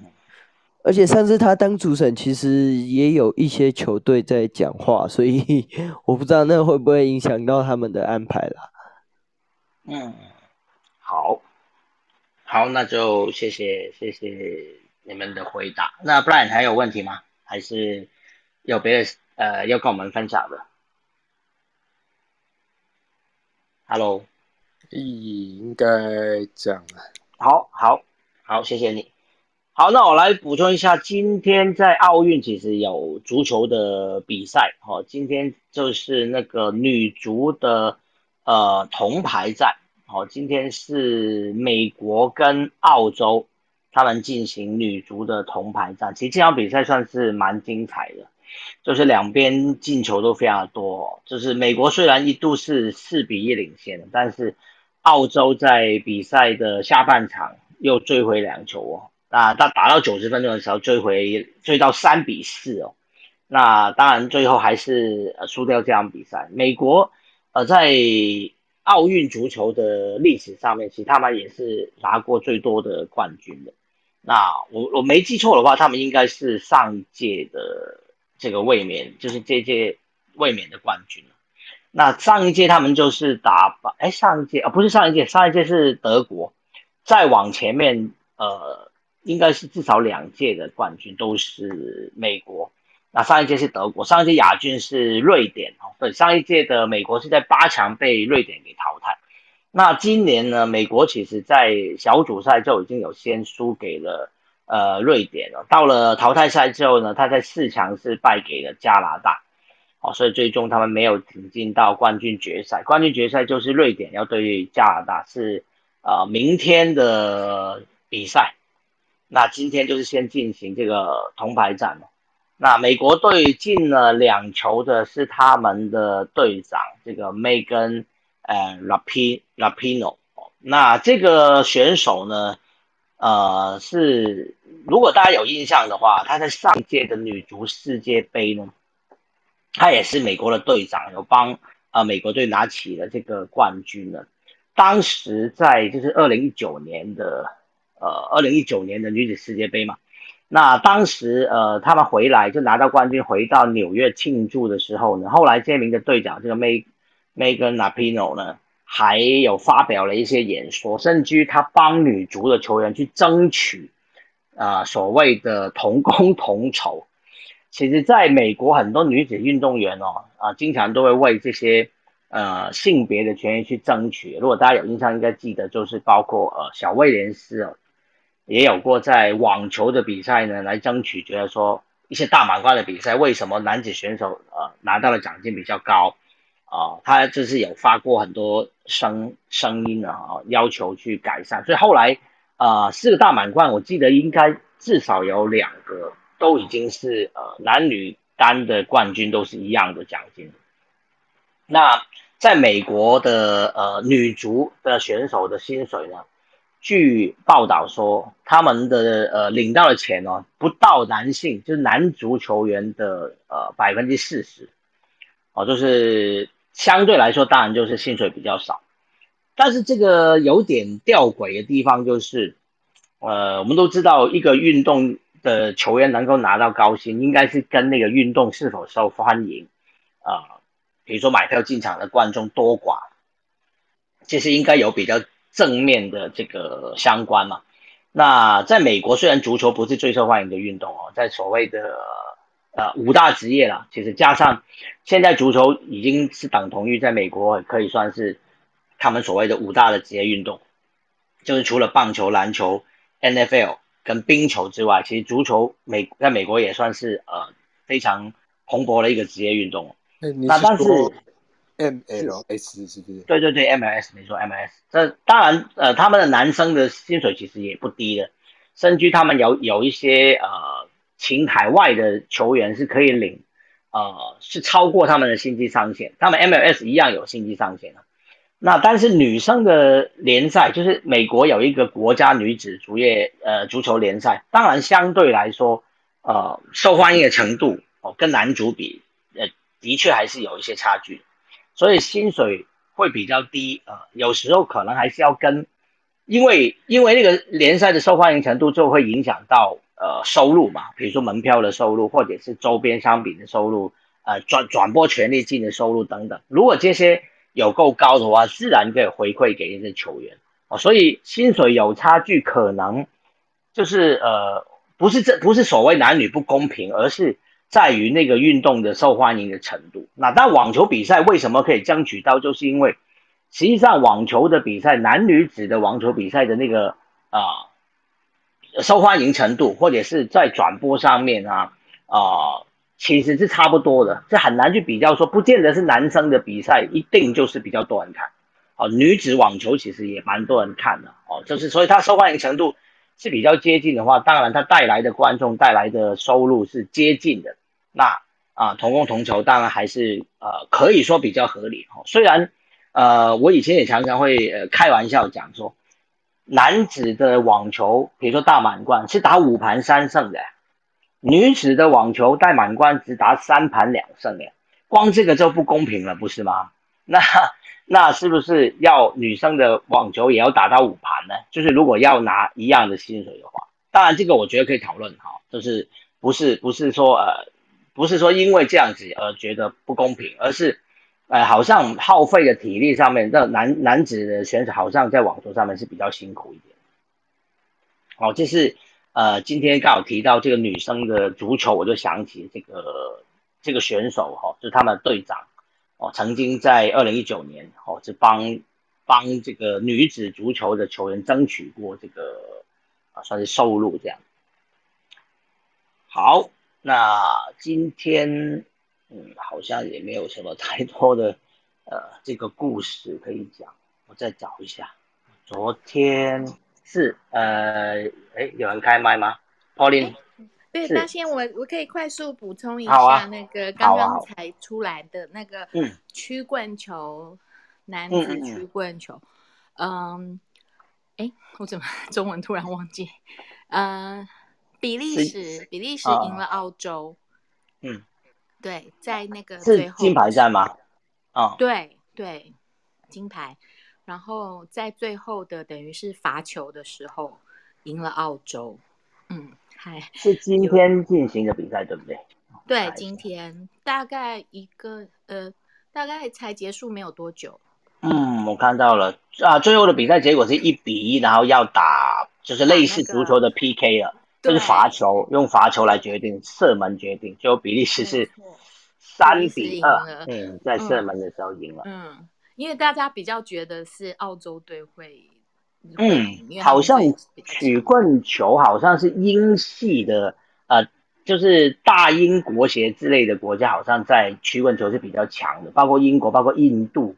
而且上次他当主审，其实也有一些球队在讲话，所以 我不知道那会不会影响到他们的安排啦。嗯，好，好，那就谢谢谢谢你们的回答。那不然还有问题吗？还是？有别的呃要跟我们分享的，Hello，应该这样好，好，好，谢谢你。好，那我来补充一下，今天在奥运其实有足球的比赛哦。今天就是那个女足的呃铜牌战哦。今天是美国跟澳洲他们进行女足的铜牌战，其实这场比赛算是蛮精彩的。就是两边进球都非常多，就是美国虽然一度是四比一领先，但是澳洲在比赛的下半场又追回两球哦，那他打到九十分钟的时候追回追到三比四哦，那当然最后还是呃输掉这场比赛。美国呃在奥运足球的历史上面，其实他们也是拿过最多的冠军的。那我我没记错的话，他们应该是上一届的。这个卫冕就是这届卫冕的冠军那上一届他们就是打哎，上一届啊不是上一届，上一届是德国。再往前面，呃，应该是至少两届的冠军都是美国。那上一届是德国，上一届亚军是瑞典哦。对，上一届的美国是在八强被瑞典给淘汰。那今年呢，美国其实在小组赛就已经有先输给了。呃，瑞典了，到了淘汰赛之后呢，他在四强是败给了加拿大，哦，所以最终他们没有挺进到冠军决赛。冠军决赛就是瑞典要对加拿大，是呃明天的比赛。那今天就是先进行这个铜牌战那美国队进了两球的是他们的队长这个 Megan 呃，Rapino。那这个选手呢？呃，是如果大家有印象的话，他在上届的女足世界杯呢，他也是美国的队长，有帮呃美国队拿起了这个冠军呢。当时在就是二零一九年的呃二零一九年的女子世界杯嘛，那当时呃他们回来就拿到冠军，回到纽约庆祝的时候呢，后来这名的队长这个 Meg Megan Rapinoe 呢。还有发表了一些演说，甚至于他帮女足的球员去争取，啊所谓的同工同酬。其实，在美国很多女子运动员哦，啊经常都会为这些呃性别的权益去争取。如果大家有印象，应该记得就是包括呃小威廉斯哦，也有过在网球的比赛呢来争取，觉得说一些大满贯的比赛，为什么男子选手呃拿到的奖金比较高？啊，他就是有发过很多声声音啊，要求去改善，所以后来啊，四个大满贯，我记得应该至少有两个都已经是呃男女单的冠军都是一样的奖金。那在美国的呃女足的选手的薪水呢？据报道说，他们的呃领到的钱哦，不到男性就是男足球员的呃百分之四十，哦，就是。相对来说，当然就是薪水比较少，但是这个有点吊诡的地方就是，呃，我们都知道一个运动的球员能够拿到高薪，应该是跟那个运动是否受欢迎，啊，比如说买票进场的观众多寡，其实应该有比较正面的这个相关嘛。那在美国，虽然足球不是最受欢迎的运动哦，在所谓的。呃，五大职业啦，其实加上现在足球已经是等同于在美国可以算是他们所谓的五大的职业运动，就是除了棒球、篮球、NFL 跟冰球之外，其实足球美在美国也算是呃非常蓬勃的一个职业运动。那但是 MLS 是不是？对对对，MLS 没错，MLS 这当然呃他们的男生的薪水其实也不低的，甚至他们有有一些呃。请海外的球员是可以领，呃，是超过他们的薪资上限。他们 MLS 一样有薪资上限的，那但是女生的联赛，就是美国有一个国家女子足业呃足球联赛，当然相对来说，呃受欢迎的程度哦跟男足比，呃的确还是有一些差距，所以薪水会比较低啊，有时候可能还是要跟，因为因为那个联赛的受欢迎程度就会影响到呃收入嘛，比如说门票的收入或者是周边商品的收入，呃转转播权利金的收入等等，如果这些。有够高的话，自然可以回馈给一些球员哦。所以薪水有差距，可能就是呃，不是这不是所谓男女不公平，而是在于那个运动的受欢迎的程度。那但网球比赛为什么可以争取到？就是因为实际上网球的比赛，男女子的网球比赛的那个啊受欢迎程度，或者是在转播上面啊啊。其实是差不多的，这很难去比较，说不见得是男生的比赛一定就是比较多人看，哦，女子网球其实也蛮多人看的，哦，就是所以它受欢迎程度是比较接近的话，当然它带来的观众带来的收入是接近的，那啊同工同酬当然还是呃可以说比较合理，哦，虽然呃我以前也常常会呃开玩笑讲说，男子的网球比如说大满贯是打五盘三胜的。女子的网球带满贯只打三盘两胜的，光这个就不公平了，不是吗？那那是不是要女生的网球也要打到五盘呢？就是如果要拿一样的薪水的话，当然这个我觉得可以讨论哈，就是不是不是说呃不是说因为这样子而觉得不公平，而是呃好像耗费的体力上面，这男男子的选手好像在网球上面是比较辛苦一点。好，这是。呃，今天刚好提到这个女生的足球，我就想起这个这个选手哈，就是他们队长哦，曾经在二零一九年哦，是帮帮这个女子足球的球员争取过这个啊，算是收入这样。好，那今天嗯，好像也没有什么太多的呃这个故事可以讲，我再找一下，昨天。是呃，哎，有人开麦吗？Pauline，对，大仙，我我可以快速补充一下那个刚刚才出来的那个曲棍球男子曲棍球，嗯，哎，我怎么 中文突然忘记？嗯，比利时，比利时赢了澳洲，嗯，对，在那个最后金牌战吗？啊，对对，金牌。然后在最后的等于是罚球的时候赢了澳洲，嗯，嗨，是今天进行的比赛对不对？对，今天大概一个呃，大概才结束没有多久。嗯，我看到了啊，最后的比赛结果是一比一，然后要打就是类似足球的 PK 了，就是罚球，用罚球来决定射门决定，最后比利时是三比二，嗯，在射门的时候赢了，嗯。因为大家比较觉得是澳洲队会，嗯，好像曲棍球好像是英系的，呃，就是大英国协之类的国家，好像在曲棍球是比较强的，包括英国，包括印度，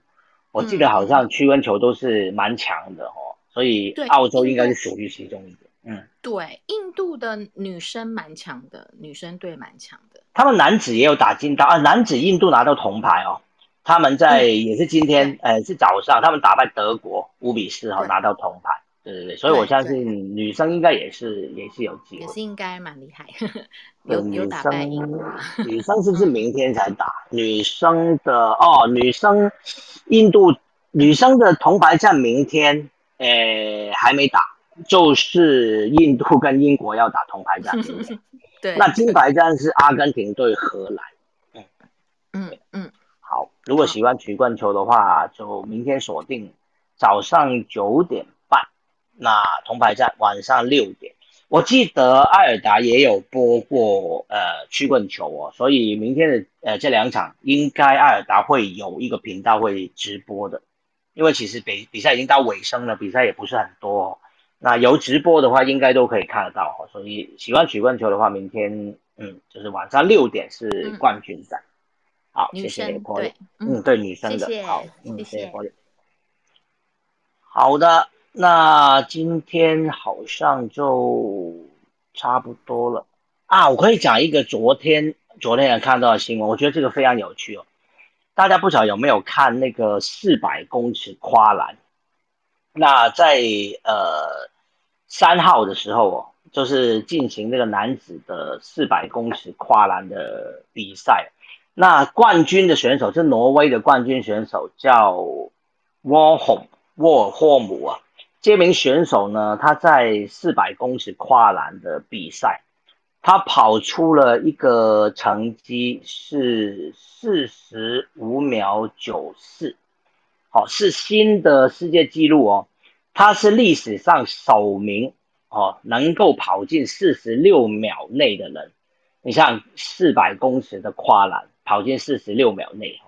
我记得好像曲棍球都是蛮强的哦，所以澳洲应该是属于其中一个，嗯，对，印度的女生蛮强的，女生队蛮强的，他们男子也有打进到啊，男子印度拿到铜牌哦。他们在也是今天，呃，是早上，他们打败德国五比四，哈，拿到铜牌。对对对，所以我相信女生应该也是也是有机会，也是应该蛮厉害。有有打败英国，女生是不是明天才打？女生的哦，女生印度女生的铜牌战明天，呃，还没打，就是印度跟英国要打铜牌战。对，那金牌战是阿根廷对荷兰。嗯嗯嗯。好，如果喜欢曲棍球的话，就明天锁定早上九点半，那铜牌战晚上六点。我记得艾尔达也有播过呃曲棍球哦，所以明天的呃这两场应该艾尔达会有一个频道会直播的，因为其实比比赛已经到尾声了，比赛也不是很多，那有直播的话应该都可以看得到所以喜欢曲棍球的话，明天嗯就是晚上六点是冠军赛。好，谢谢对，嗯，对女生的，好，嗯谢谢。好的，那今天好像就差不多了啊。我可以讲一个昨天昨天也看到的新闻，我觉得这个非常有趣哦。大家不晓得有没有看那个四百公尺跨栏？那在呃三号的时候哦，就是进行这个男子的四百公尺跨栏的比赛。那冠军的选手是挪威的冠军选手，叫沃洪沃尔霍姆啊。这名选手呢，他在四百公尺跨栏的比赛，他跑出了一个成绩是四十五秒九四，好，是新的世界纪录哦。他是历史上首名哦，能够跑进四十六秒内的人。你像四百公尺的跨栏。跑进四十六秒内，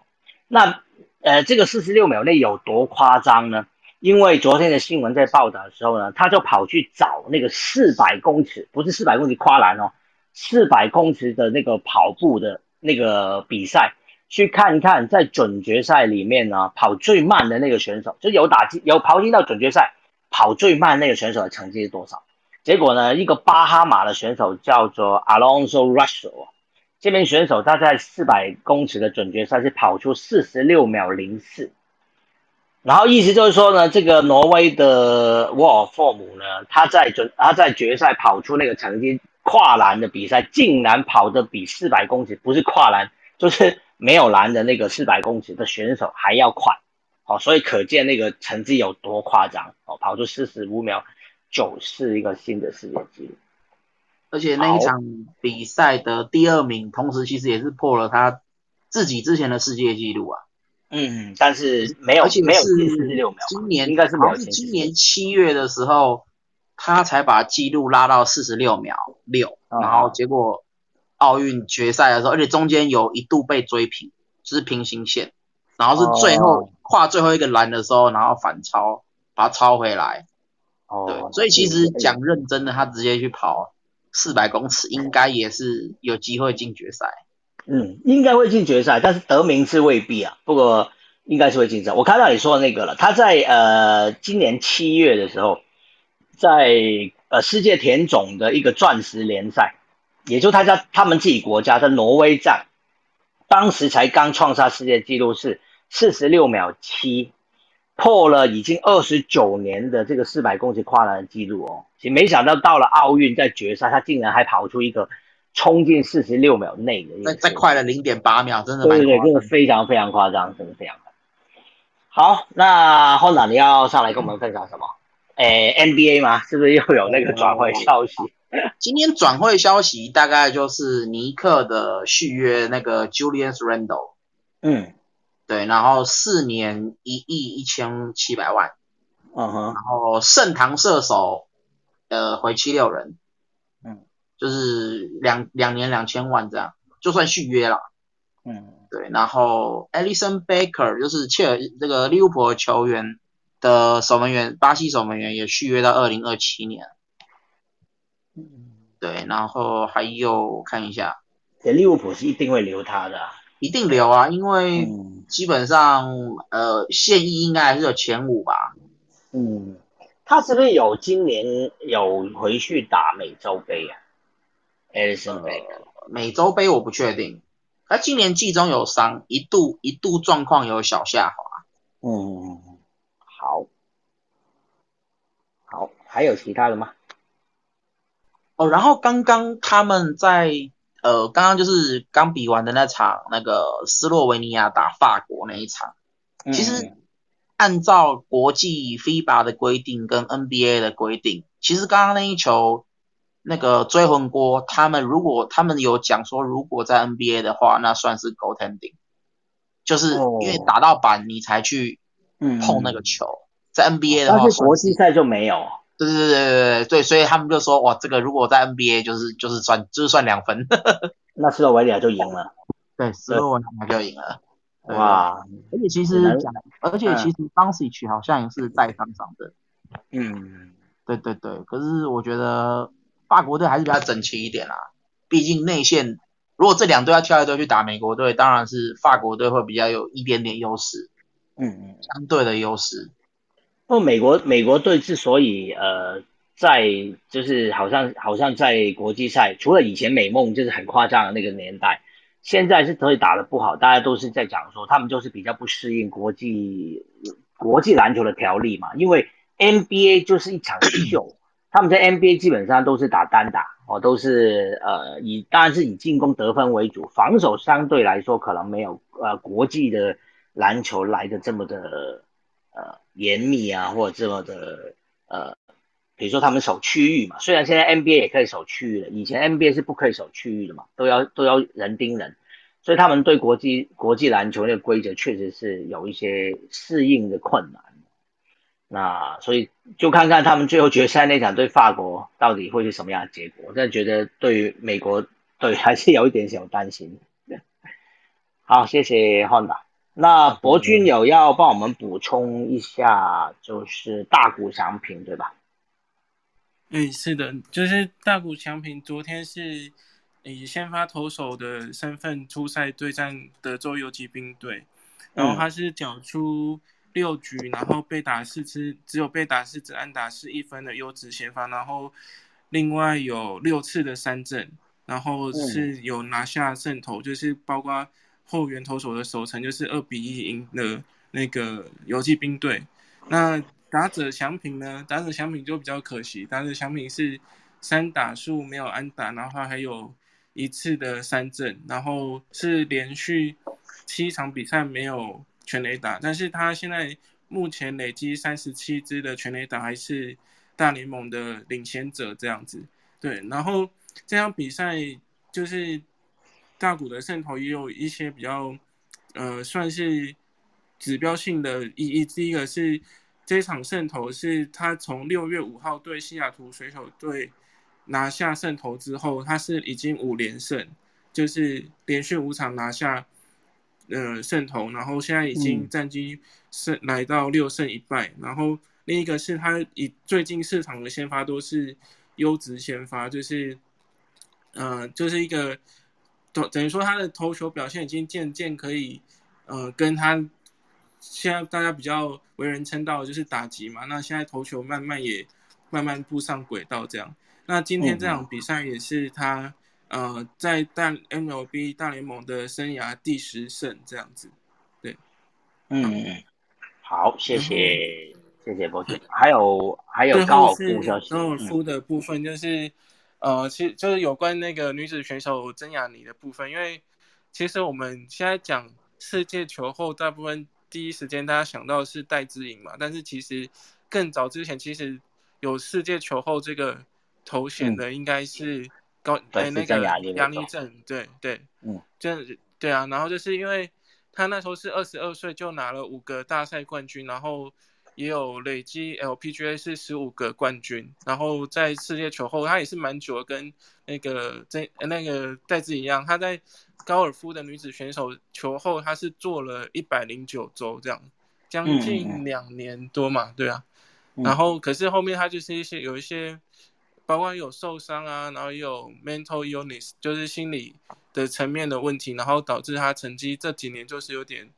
那呃，这个四十六秒内有多夸张呢？因为昨天的新闻在报道的时候呢，他就跑去找那个四百公尺，不是四百公尺跨栏哦，四百公尺的那个跑步的那个比赛，去看一看在准决赛里面呢，跑最慢的那个选手，就有打进有跑进到准决赛，跑最慢那个选手的成绩是多少？结果呢，一个巴哈马的选手叫做 Alonso Russell。这名选手他在四百公尺的准决赛是跑出四十六秒零四，然后意思就是说呢，这个挪威的沃尔霍姆呢，他在准他在决赛跑出那个成绩，跨栏的比赛竟然跑得比四百公尺不是跨栏就是没有栏的那个四百公尺的选手还要快，哦，所以可见那个成绩有多夸张哦，跑出四十五秒九是一个新的世界纪录。而且那一场比赛的第二名，同时其实也是破了他自己之前的世界纪录啊。嗯，但是没有，而且没有四十六秒，今年应该是没有今年七月的时候，他才把记录拉到四十六秒六，啊然后结果奥运决赛的时候，而且中间有一度被追平，就是平行线，然后是最后、哦跨最后一个栏的时候，然后反超把它超回来。哦对哦，，所以其实讲认真的，他直接去跑四百公尺，应该也是有机会进决赛。嗯，应该会进决赛，但是得名次未必啊。不过应该是会进赛。我看到你说的那个了，他在呃今年七月的时候，在呃世界田总的一个钻石联赛，也就他家他们自己国家在挪威站，当时才刚创下世界纪录是四十六秒七，破了已经二十九年的这个四百公尺跨栏的纪录哦。其实没想到到了奥运在决赛，他竟然还跑出一个冲进四十六秒内的那再再快了零点八秒，真的对对对，蛮夸张这个非常非常夸张，真的非常。好，那后长你要上来跟我们分享什么？诶，NBA 吗？是不是又有那个转会消息？今天转会消息大概就是尼克的续约那个 Julius Randle，嗯对，然后四年一亿一千七百万，嗯哼然后盛唐射手呃回七六人，嗯，就是两两年两千万这样，就算续约了。嗯对，然后 Alison Baker 就是切尔这个利物浦球员的守门员，巴西守门员也续约到二零二七年。嗯，对，然后还有看一下，这利物浦是一定会留他的啊。一定留啊，因为嗯基本上呃现役应该还是有前五吧。嗯，他是不是有今年有回去打美洲杯啊？Alison Baker，美洲杯我不确定，他今年季中有伤，一度一度状况有小下滑。嗯，好，好，还有其他的吗？哦，然后刚刚他们在呃，刚刚就是刚比完的那场那个斯洛维尼亚打法国那一场，其实嗯按照国际 FIBA 的规定跟 NBA 的规定，其实刚刚那一球那个追魂锅，他们如果他们有讲说，如果在 NBA 的话，那算是 goaltending，就是哦。因为打到板你才去嗯碰那个球，在 NBA 的话但是国际赛就没有。对对对对对所以他们就说哇，这个如果在 NBA 就是就是算就是算两分，那斯洛维尼亚就赢了。对，斯洛文尼亚就赢了。哇，而且其实讲，而且其实 b o n s i 好像也是带伤伤的。嗯，对对对，可是我觉得法国队还是比较整齐一点啦，毕竟内线如果这两队要跳一队去打美国队，当然是法国队会比较有一点点优势，嗯嗯。相对的优势。不过美国美国队之所以呃在就是好像好像在国际赛，除了以前美梦就是很夸张的那个年代，现在是可以打得不好，大家都是在讲说他们就是比较不适应国际国际篮球的条例嘛，因为 NBA 就是一场秀，他们在 NBA 基本上都是打单打哦，都是呃以当然是以进攻得分为主，防守相对来说可能没有呃国际的篮球来的这么的呃严密啊，或者这么的呃。比如说他们守区域嘛，虽然现在 NBA 也可以守区域了，以前 NBA 是不可以守区域的嘛，都要都要人盯人，所以他们对国际国际篮球那个规则确实是有一些适应的困难。那所以就看看他们最后决赛那场对法国到底会是什么样的结果。我真觉得对于美国队还是有一点小担心。好，谢谢 Honda。那博君有要帮我们补充一下，就是大谷翔平对吧？嗯，是的，就是大谷翔平昨天是以先发投手的身份出赛对战德州游骑兵队，然后他是缴出六局，然后被打四次，只有被打四次安打是一分的优质先发，然后另外有六次的三振，然后是有拿下胜投，就是包括后援投手的守城，就是二比一赢了那个游击兵队，那。打者祥平呢？打者祥平就比较可惜，打者祥平是三打数没有安打，然后还有一次的三振，然后是连续七场比赛没有全垒打，但是他现在目前累积三十七支的全垒打，还是大联盟的领先者这样子。对，然后这场比赛就是大谷的胜投也有一些比较，呃，算是指标性的意义。第一个是。这场胜投是他从六月五号对西雅图水手队拿下胜投之后，他是已经五连胜，就是连续五场拿下呃胜投，然后现在已经战绩是来到六胜一败。然后另一个是他以最近市场的先发都是优质先发，就是呃就是一个等等于说他的投球表现已经渐渐可以呃跟他。现在大家比较为人称道就是打击嘛，那现在投球慢慢也慢慢步上轨道这样。那今天这场比赛也是他呃在大 MLB 大联盟的生涯第十胜这样子。对，嗯，好，谢谢谢谢博士。还有还有高尔夫消息，高尔夫的部分就是呃，其实就是有关那个女子选手曾雅妮的部分，因为其实我们现在讲世界球后大部分。第一时间大家想到是戴资颖嘛，但是其实更早之前其实有世界球后这个头衔的应该是高哎那个杨丽正，对对，嗯，这对啊，然后就是因为他那时候是二十二岁就拿了五个大赛冠军，然后也有累积 LPGA 是十五个冠军，然后在世界球后他也是蛮久的跟那个这那个戴资一样，他在。高尔夫的女子选手球后，她是做了一百零九周，这样将近两年多嘛，对啊。然后可是后面她就是一些有一些，包括有受伤啊，然后也有 mental illness，就是心理的层面的问题，然后导致她成绩这几年就是有点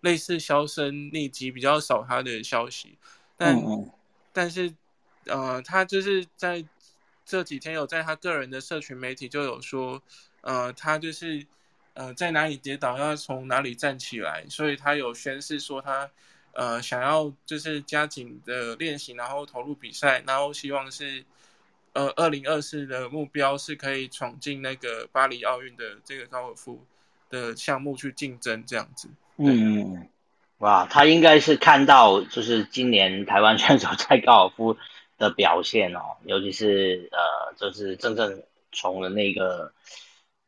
类似销声匿迹，比较少他的消息。但但是呃，他就是在这几天有在他个人的社群媒体就有说，呃，他就是。呃，在哪里跌倒，要从哪里站起来，所以他有宣誓说他，呃，想要就是加紧的练习，然后投入比赛，然后希望是，呃，二零二四的目标是可以闯进那个巴黎奥运的这个高尔夫的项目去竞争这样子。嗯，哇，他应该是看到就是今年台湾选手在高尔夫的表现哦，尤其是呃，就是真正从了那个。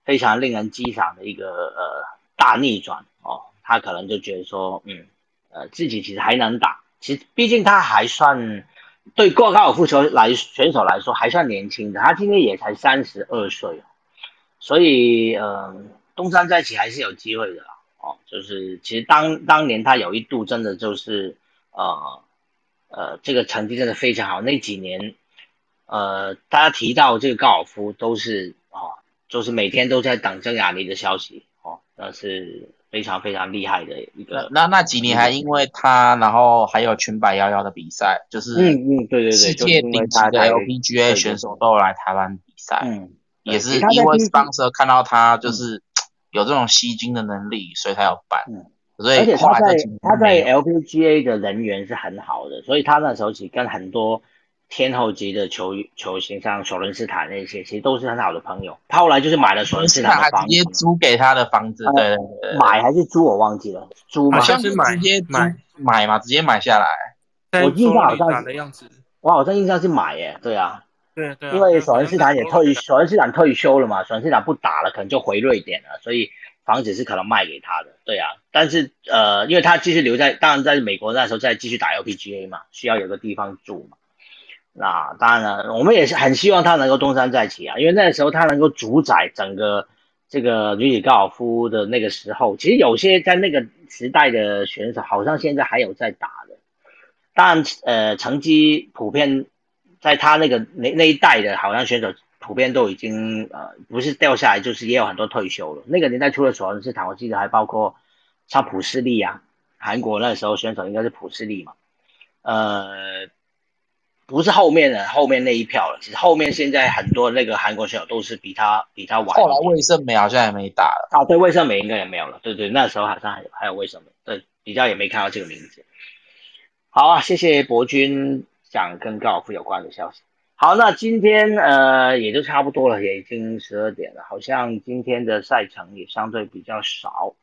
非常令人激赏的一个呃大逆转哦，他可能就觉得说，嗯，呃，自己其实还能打，其实毕竟他还算对过高尔夫球来选手来说还算年轻的，他今年也才三十二岁，所以呃，东山再起还是有机会的哦。就是其实当当年他有一度真的就是呃呃这个成绩真的非常好，那几年呃大家提到这个高尔夫都是哦。就是每天都在等郑雅妮的消息哦，那是非常非常厉害的一个。那那几年还因为他，然后还有全百幺幺的比赛，就是嗯嗯对对对，世界顶级的 LPGA 选手都来台湾比赛，嗯，也是因为 sponsor 看到他就是有这种吸金的能力，所以他要办。嗯，所以而且他在他在 LPGA 的人缘是很好的，所以他那时候其实跟很多天后级的球球星，像索伦斯坦那些，其实都是很好的朋友。他后来就是买了索伦斯坦的房子直接，租给他的房子，呃对对对对，买还是租我忘记了，租吗好？像像是买直接租买买嘛，直接买下来。在我印象好像的样子。我好像印象是买耶，对啊，对对啊，因为对索伦斯坦也退，索伦斯坦退休了嘛，索伦斯坦不打了，可能就回瑞典了，所以房子是可能卖给他的，对啊。但是呃，因为他继续留在，当然在美国那时候再继续打 LPGA 嘛，需要有个地方住嘛。那当然了，我们也是很希望他能够东山再起啊，因为那时候他能够主宰整个这个女子高尔夫的那个时候，其实有些在那个时代的选手，好像现在还有在打的。当然，呃，成绩普遍在他那个那那一代的，好像选手普遍都已经呃不是掉下来，就是也有很多退休了。那个年代除了索伦斯坦，我记得还包括像普世利啊，韩国那时候选手应该是普世利嘛，呃，不是后面的后面那一票了。其实后面现在很多那个韩国选手都是比他比他晚。后来魏胜美好像也没打了，啊，对，魏胜美应该也没有了。对对，那时候好像还有还有魏胜美，对，比较也没看到这个名字。好啊，谢谢博君讲跟高尔夫有关的消息。好，那今天呃也就差不多了，也已经十二点了，好像今天的赛程也相对比较少。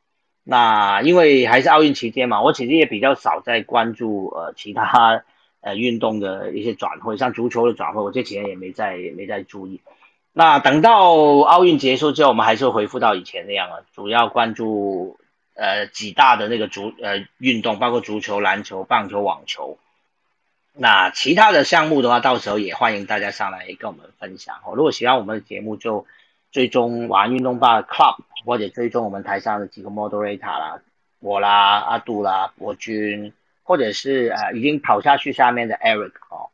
那因为还是奥运期间嘛，我其实也比较少在关注呃其他呃运动的一些转会，像足球的转会，我这几年也没在也没在注意。那等到奥运结束之后，我们还是恢复到以前那样了，主要关注呃几大的那个足呃运动，包括足球、篮球、棒球、网球。那其他的项目的话，到时候也欢迎大家上来跟我们分享哦。如果喜欢我们的节目，就追踪玩运动吧 Club，或者追踪我们台上的几个 moderator 啦，我啦、阿杜啦、博君，或者是呃已经跑下去下面的 Eric 哦。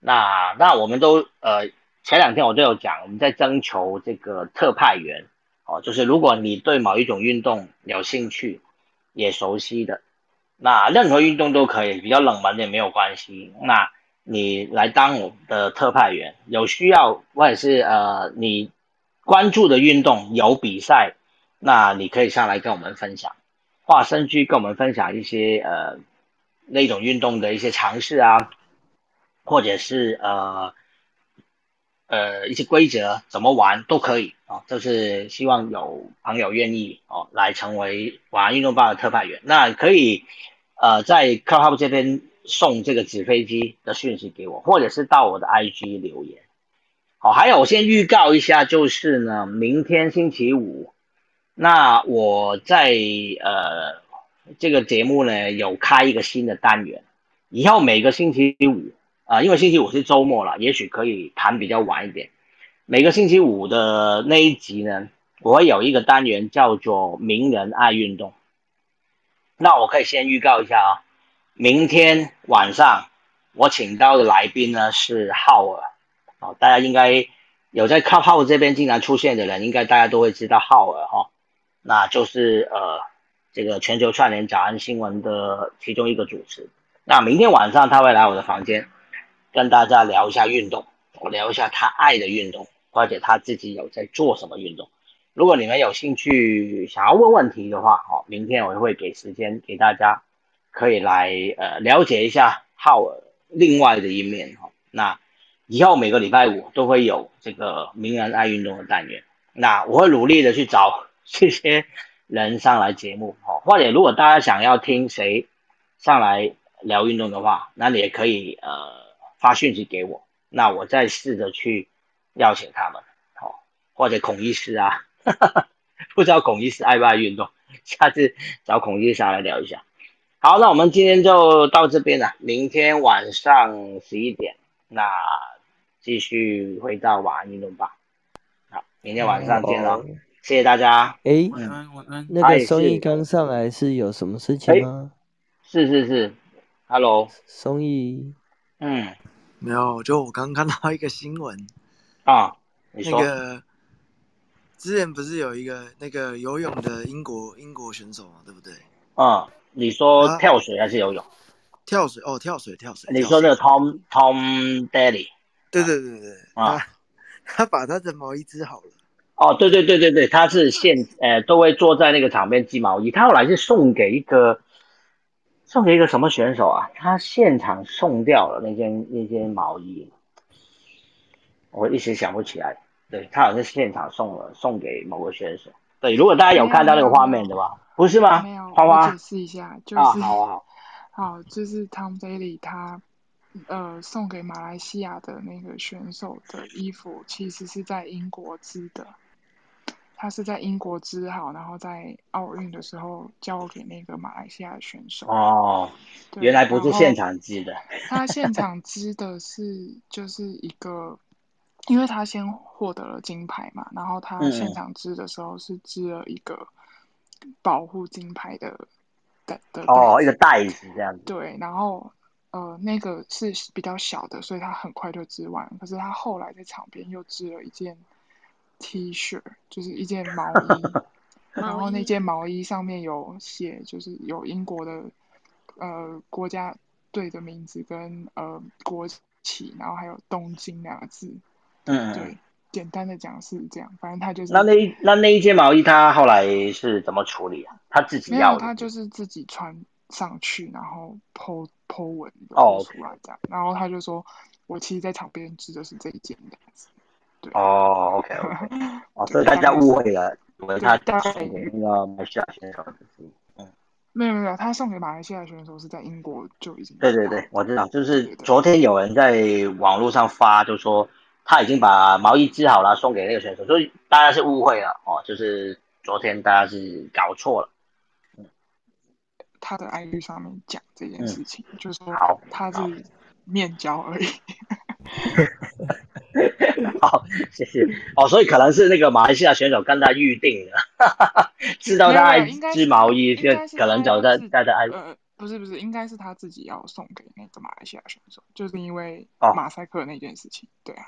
那那我们都呃前两天我都有讲，我们在征求这个特派员哦，就是如果你对某一种运动有兴趣，也熟悉的，那任何运动都可以，比较冷门的也没有关系。那你来当我的特派员，有需要或者是呃你关注的运动有比赛，那你可以上来跟我们分享，化身去跟我们分享一些呃那种运动的一些尝试啊，或者是呃呃一些规则怎么玩都可以啊，就是希望有朋友愿意哦来成为玩运动吧的特派员，那可以呃在 Clubhouse 这边送这个纸飞机的讯息给我，或者是到我的 IG 留言。好，还有我先预告一下，就是呢，明天星期五，那我在呃这个节目呢有开一个新的单元，以后每个星期五啊、因为星期五是周末了，也许可以谈比较晚一点。每个星期五的那一集呢，我会有一个单元叫做“名人爱运动”。那我可以先预告一下啊，明天晚上我请到的来宾呢是浩尔。哦，大家应该有在看浩尔这边经常出现的人，应该大家都会知道浩尔哈、那就是呃这个全球串联早安新闻的其中一个主持。那明天晚上他会来我的房间，跟大家聊一下运动，我聊一下他爱的运动，或者他自己有在做什么运动。如果你们有兴趣想要问问题的话，好，明天我会给时间给大家，可以来呃了解一下浩尔另外的一面哈。那以后每个礼拜五都会有这个名人爱运动的单元，那我会努力的去找这些人上来节目哦，或者如果大家想要听谁上来聊运动的话，那你也可以呃发讯息给我，那我再试着去邀请他们，好、或者孔医师啊，不知道孔医师爱不爱运动，下次找孔医师上来聊一下。好，那我们今天就到这边了，明天晚上十一点，那继续回到晚安运动吧。好，明天晚上见喽，哦谢谢大家。诶，晚安晚安。那个松义刚上来是有什么事哎情吗？是是是，Hello，松义，嗯没有，就我刚看到一个新闻，啊，你那说，个之前不是有一个那个游泳的英国英国选手嘛，对不对？嗯，你说啊跳水还是游泳？跳水哦，跳水跳水。跳你说那个 Tom Tom Daly 对对对对，啊他 他把他的毛衣织好了，哦，对对对对对，他是现呃都会坐在那个场边织毛衣，他后来是送给一个送给一个什么选手啊？他现场送掉了那件那件毛衣，我一时想不起来。对他好像是现场送了送给某个选手。对，如果大家有看到那个画面的话，不是吗？没有，花花解释一下，就是啊，好好 好，就是 Tom Daly 他呃送给马来西亚的那个选手的衣服，其实是在英国织的。他是在英国织好，然后在奥运的时候交给那个马来西亚的选手。哦，原来不是现场织的。他现场织的是就是一个。因为他先获得了金牌嘛，然后他现场织的时候是织了一个保护金牌的的的哦，一个袋子这样子。对，然后呃，那个是比较小的，所以他很快就织完。可是他后来在场边又织了一件 T 恤，就是一件毛 衣，然后那件毛衣上面有写，就是有英国的呃国家队的名字跟呃国旗，然后还有东京两个字。嗯，对，简单的讲是这样，反正他就是。那那那那一件毛衣，他后来是怎么处理啊？他自己要？他就是自己穿上去，然后剖剖纹哦出来这样，然后他就说：“我其实，在场边织的是这一件的。”对哦，OK OK，哦，所以大家误会了，以为他送给那个马来西亚选手的是，嗯，没有没有，他送给马来西亚选手是在英国就已经。对对对，我知道，就是昨天有人在网络上发，就说。他已经把毛衣织好了，送给那个选手，所以大家是误会了哦，就是昨天大家是搞错了。嗯，他的 IG 上面讲这件事情，就是说他是面交而已。好，谢谢。哦，所以可能是那个马来西亚选手跟他预定的，知道他爱织毛衣，就可能走在在在爱。呃，不是不是，应该是他自己要送给那个马来西亚选手，就是因为马赛克那件事情，对啊。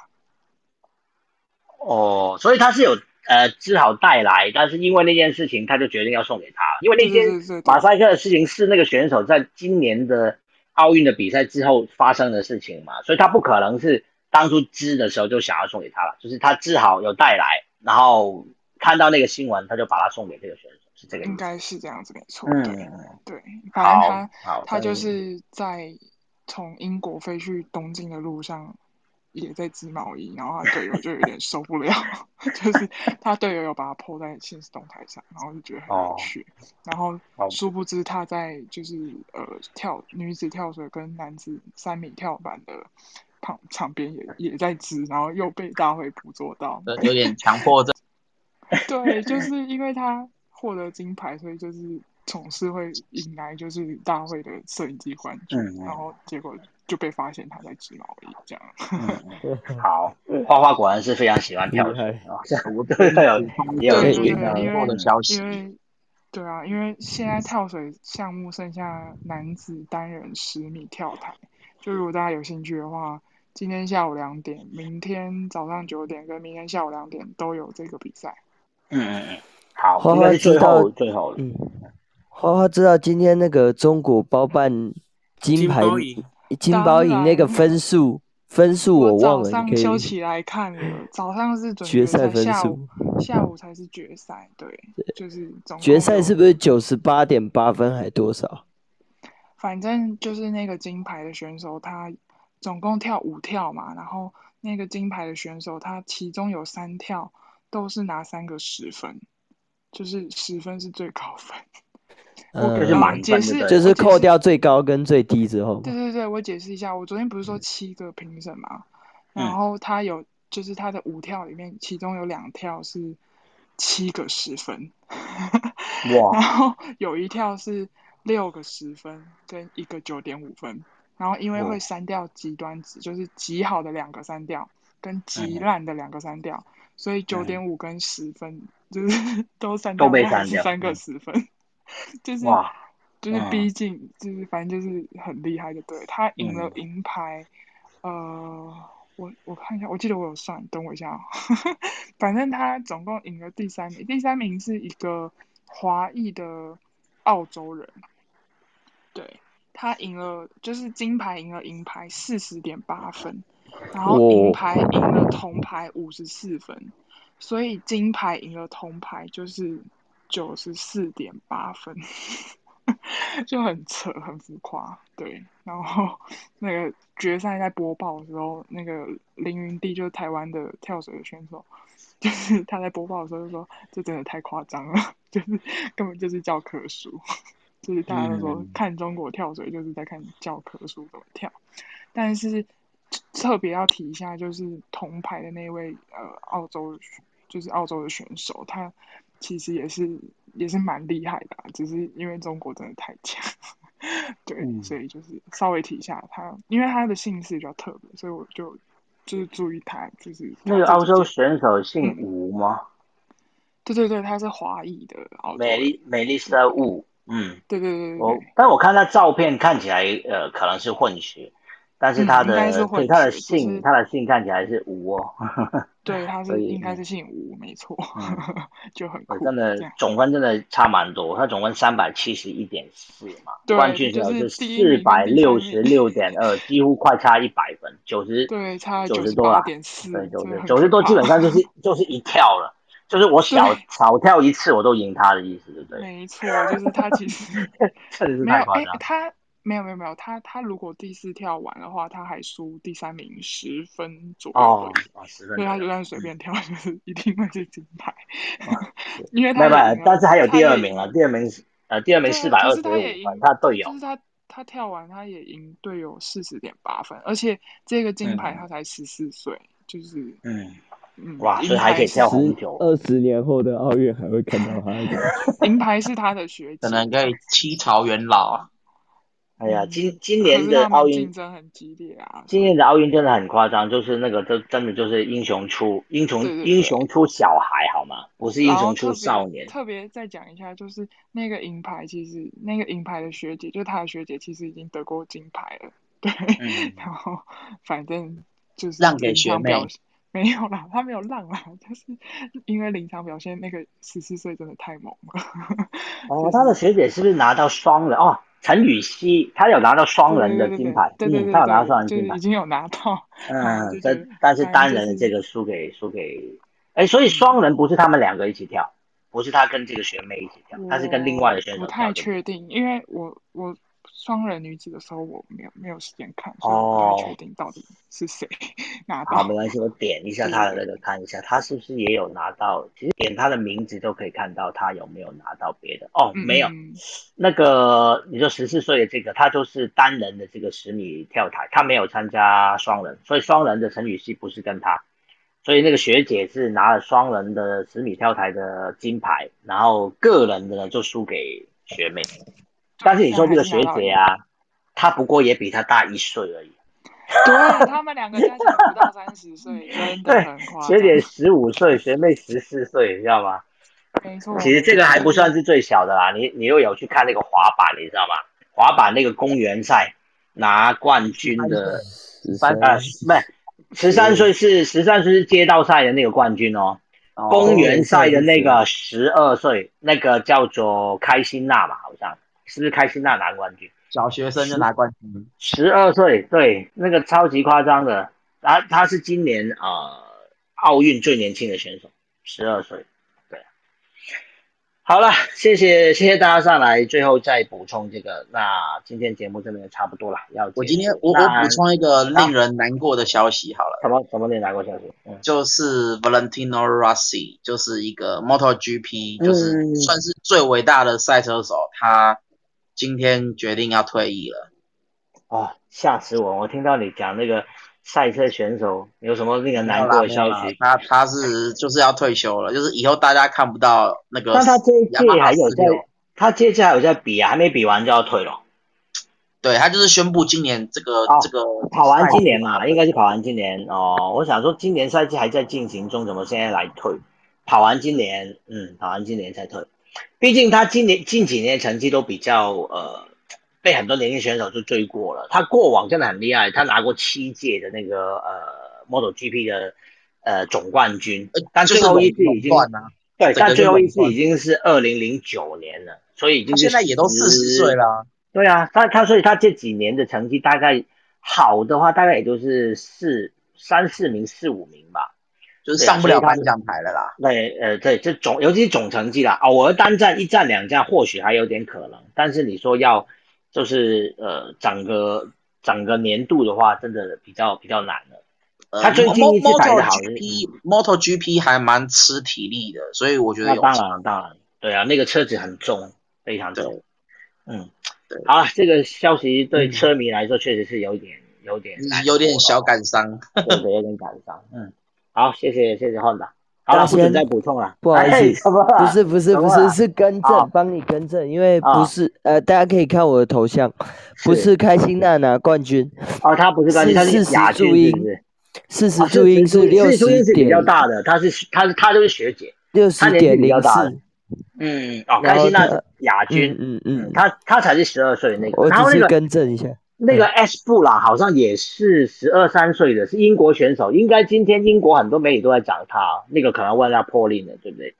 哦，所以他是有呃织好带来，但是因为那件事情，他就决定要送给他，因为那件马赛克的事情是那个选手在今年的奥运的比赛之后发生的事情嘛，所以他不可能是当初织的时候就想要送给他了，就是他织好有带来，然后看到那个新闻，他就把它送给这个选手，是这个应该是这样子没错，对对，反正他他就是在从英国飞去东京的路上。也在织毛衣，然后他队友就有点受不了，就是他队友有把他抛在现实动态上，然后就觉得很有趣，然后殊不知他在就是呃跳女子跳水跟男子三米跳板的旁场边也也在织，然后又被大会捕捉到，有点强迫症。对，就是因为他获得金牌，所以就是总是会引来就是大会的摄影机关注，然后结果。就被发现他在织毛衣，这样。好，花花果然是非常喜欢跳水啊！我都有也有听到的消息。因为对啊，因为现在跳水项目剩下男子单人十米跳台，就如果大家有兴趣的话，今天下午两点、明天早上九点跟明天下午两点都有这个比赛。嗯嗯嗯，好，花花知道最后嗯，花花知道今天那个中国包办金牌。金宝影那个分数分数我忘了，早上休起来看了，早上是决赛分数，下午才是决赛，对，就是决赛是不是九十八点八分还多少？反正就是那个金牌的选手，他总共跳五跳嘛，然后那个金牌的选手，他其中有三跳都是拿三个十分，就是十分是最高分。嗯，解释就是扣掉最高跟最低之后。对对对，我解释一下，我昨天不是说七个评审嘛，然后他有就是他的五跳里面，其中有两跳是七个十分，哇，然后有一跳是六个十分跟一个九点五分，然后因为会删掉极端值，就是极好的两个删掉跟极烂的两个删掉，所以九点五跟十分就是 都删掉，都被删掉，三个十分。就是，就是逼近就是反正就是很厉害的，对他赢了银牌，呃，我我看一下，我记得我有算，等我一下，反正他总共赢了第三名，第三名是一个华裔的澳洲人，对他赢了就是金牌赢了银牌四十点八分，然后银牌赢了铜牌五十四分，所以金牌赢了铜牌就是九十四点八分，就很扯，很浮夸。对，然后 那个决赛在播报的时候，那个凌云帝就是台湾的跳水的选手，就是他在播报的时候就说：“这真的太夸张了，就是根本就是教科书。”就是大家都说看中国跳水就是在看教科书怎么跳，但是特别要提一下，就是铜牌的那位呃澳洲就是澳洲的选手，他其实也是也是蛮厉害的，只是因为中国真的太强，对，所以就是稍微提一下他，因为他的姓氏比较特别，所以我就就是注意他，就是那个澳洲选手姓吴吗？对对对，他是华裔的澳美丽美丽莎吴。嗯，对对对我但我看他照片看起来，呃，可能是混血，但是他的对他的姓，他的姓看起来是吴哦。对，他是应该是姓吴，没错，就很酷。真的总分真的差蛮多，他总分三百七十一点四嘛，冠军是四百六十六点二，几乎快差一百分，九十对差九十多啊，点四，对九十九十多，基本上就是 就是一跳了。就是我少少跳一次，我都赢他的意思，对不对？没错，就是他其实没有哎，他没有没有没有，他他如果第四跳完的话，他还输第三名十分左右哦，所以他就算随便跳，就是一定会是金牌。因为他但是还有第二名啊，第二名呃第二名四百二十五分，他队友就是他他跳完他也赢队友四十点八分，而且这个金牌他才十四岁，就是嗯。哇，所以还可以跳很久。二十年后的奥运还会看到他。银牌是他的学姐，可能可以七朝元老啊。哎呀，今今年的奥运竞争很激烈啊。今年的奥运真的很夸张，就是那个，真真的就是英雄出英雄，英雄出小孩好吗？不是英雄出少年。特别再讲一下，就是那个银牌，其实那个银牌的学姐，就是他的学姐，其实已经得过金牌了。对，然后反正就是让给学妹。没有啦，他没有浪啦，就是因为临场表现那个十四岁真的太猛了。哦，他的学姐是不是拿到双了？哦，陈雨希，她有拿到双人的金牌，对对对，她有拿到双人金牌，已经有拿到。嗯，这但是单人的这个输给输给，哎，所以双人不是他们两个一起跳，不是他跟这个学妹一起跳，他是跟另外的选手跳。不太确定，因为我我。双人女子的时候我没有没有时间看，所以不太确定到底是谁 拿到。好，没关系，我点一下他的那个看一下，他是不是也有拿到？其实点他的名字都可以看到他有没有拿到别的。哦，没有。那个你说十四岁的这个，他就是单人的这个十米跳台，他没有参加双人，所以双人的陈雨希不是跟他，所以那个学姐是拿了双人的十米跳台的金牌，然后个人的呢就输给学妹。但是你说这个学姐啊，她不过也比她大一岁而已。对他们两个加起来不到三十岁，真的很夸张。学姐十五岁，学妹十四岁，你知道吗？没错。其实这个还不算是最小的啦，你你又有去看那个滑板，你知道吗？滑板那个公园赛拿冠军的，三呃，不是十三岁是十三岁是街道赛的那个冠军哦。公园赛的那个十二岁，那个叫做开心娜吧，好像。是不是开心那拿冠军？小学生就拿冠军，十二岁，对，那个超级夸张的。他他是今年呃奥运最年轻的选手，十二岁。对，好了，谢谢谢谢大家上来，最后再补充这个。那今天节目这边也差不多了，要我今天我我补充一个令人难过的消息好了。什么什么令人难过消息？就是 Valentino Rossi，就是一个 MotoGP，就是算是最伟大的赛车手，他。今天决定要退役了，哦，吓死我！我听到你讲那个赛车选手有什么令人难过的消息？他他是就是要退休了，就是以后大家看不到那个。但他这一届还有在，他接下来有在比啊，还没比完就要退了。对他就是宣布今年这个这个跑完今年嘛，应该是跑完今年哦。我想说今年赛季还在进行中，怎么现在来退？跑完今年，嗯，跑完今年才退。毕竟他今年近几年成绩都比较呃，被很多年轻选手就追过了。他过往真的很厉害，他拿过七届的那个呃 Model GP 的呃总冠军，但最后一次已经对，但最后一次已经是二零零九年了，所以已经现在也都四十岁了。对啊，他他所以他这几年的成绩大概好的话，大概也就是四三四名四五名吧。就是上不了颁奖台了啦。对，呃，对，这总尤其是总成绩啦，偶尔单战一战两战或许还有点可能，但是你说要就是呃整个整个年度的话，真的比较比较难了。他最近一次排的好，Moto GP 还蛮吃体力的，所以我觉得。当然当然，对啊，那个车子很重，非常重。嗯，对。好了，这个消息对车迷来说确实是有点有点有点小感伤，对的，有点感伤。嗯，好，谢谢谢谢汉达。好了，不准再补充了，不好意思，不是不是不是是更正，帮你更正，因为不是呃，大家可以看我的头像，不是。开心娜拿冠军，哦，他不是冠军，他是亚军，四十注音是六十点比较大的，他是他他就是学姐，六十点零四，嗯，哦，开心娜亚军，嗯嗯，他他才是十二岁那个，我。只是更正一下。那个 S 布朗好像也是十二三岁的，是英国选手。应该今天英国很多媒体都在讲他，那个可能问他破例了，对不对？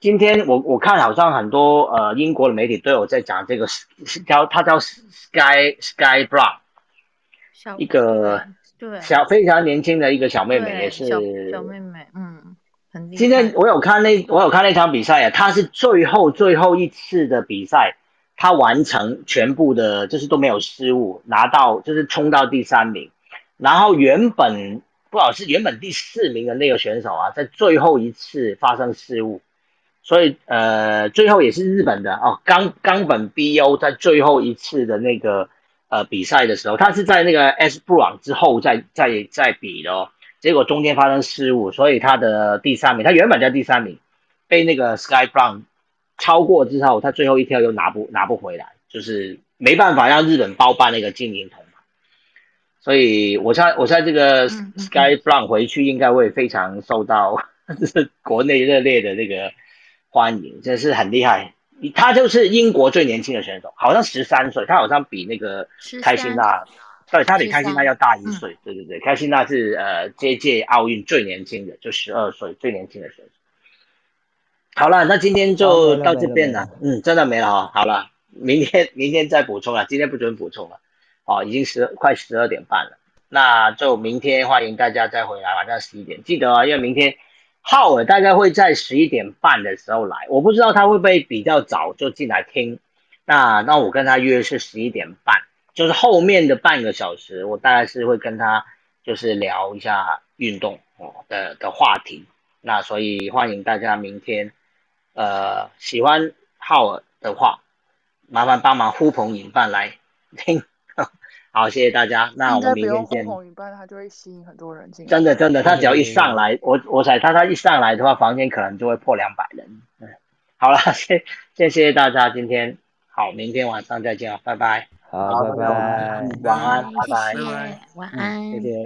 今天我我看好像很多呃英国的媒体都有在讲这个，叫他叫 Sky Sky Brown，一个对小非常年轻的一个小妹妹，也是小妹妹，嗯，今天我有看那我有看那场比赛啊，她是最后最后一次的比赛。他完成全部的，就是都没有失误，拿到就是冲到第三名，然后原本不好是原本第四名的那个选手啊，在最后一次发生失误，所以呃最后也是日本的哦冈冈本 BO 在最后一次的那个呃比赛的时候，他是在那个 S 布朗之后再再再比的哦，结果中间发生失误，所以他的第三名，他原本在第三名，被那个 Sky Brown。超过之后，他最后一跳又拿不拿不回来，就是没办法让日本包办那个金银铜牌。所以我猜，我猜这个 Sky Brown 回去应该会非常受到 就是国内热烈的那个欢迎，真是很厉害。他就是英国最年轻的选手，好像十三岁，他好像比那个开心娜，对，他比开心娜要大一岁。对对对，开心娜是呃这届奥运最年轻的，就十二岁最年轻的选手。好了，那今天就到这边了。嗯，真的没了哈。好了，明天明天再补充了，今天不准补充了。哦，已经十快十二点半了，那就明天欢迎大家再回来，晚上十一点记得啊，因为明天浩尔大概会在十一点半的时候来，我不知道他会不会比较早就进来听。那那我跟他约是十一点半，就是后面的半个小时，我大概是会跟他就是聊一下运动哦的的话题。那所以欢迎大家明天。呃，喜欢浩尔的话，麻烦帮忙呼朋引伴来听。好，谢谢大家。那我们明天见。呼朋引伴，他就会吸引很多人进。真的，真的，他只要一上来，我我猜他他一上来的话，房间可能就会破两百人。嗯，好了，谢谢谢大家，今天好，明天晚上再见啊，拜拜。好，拜拜。晚安，拜拜。晚安，谢谢。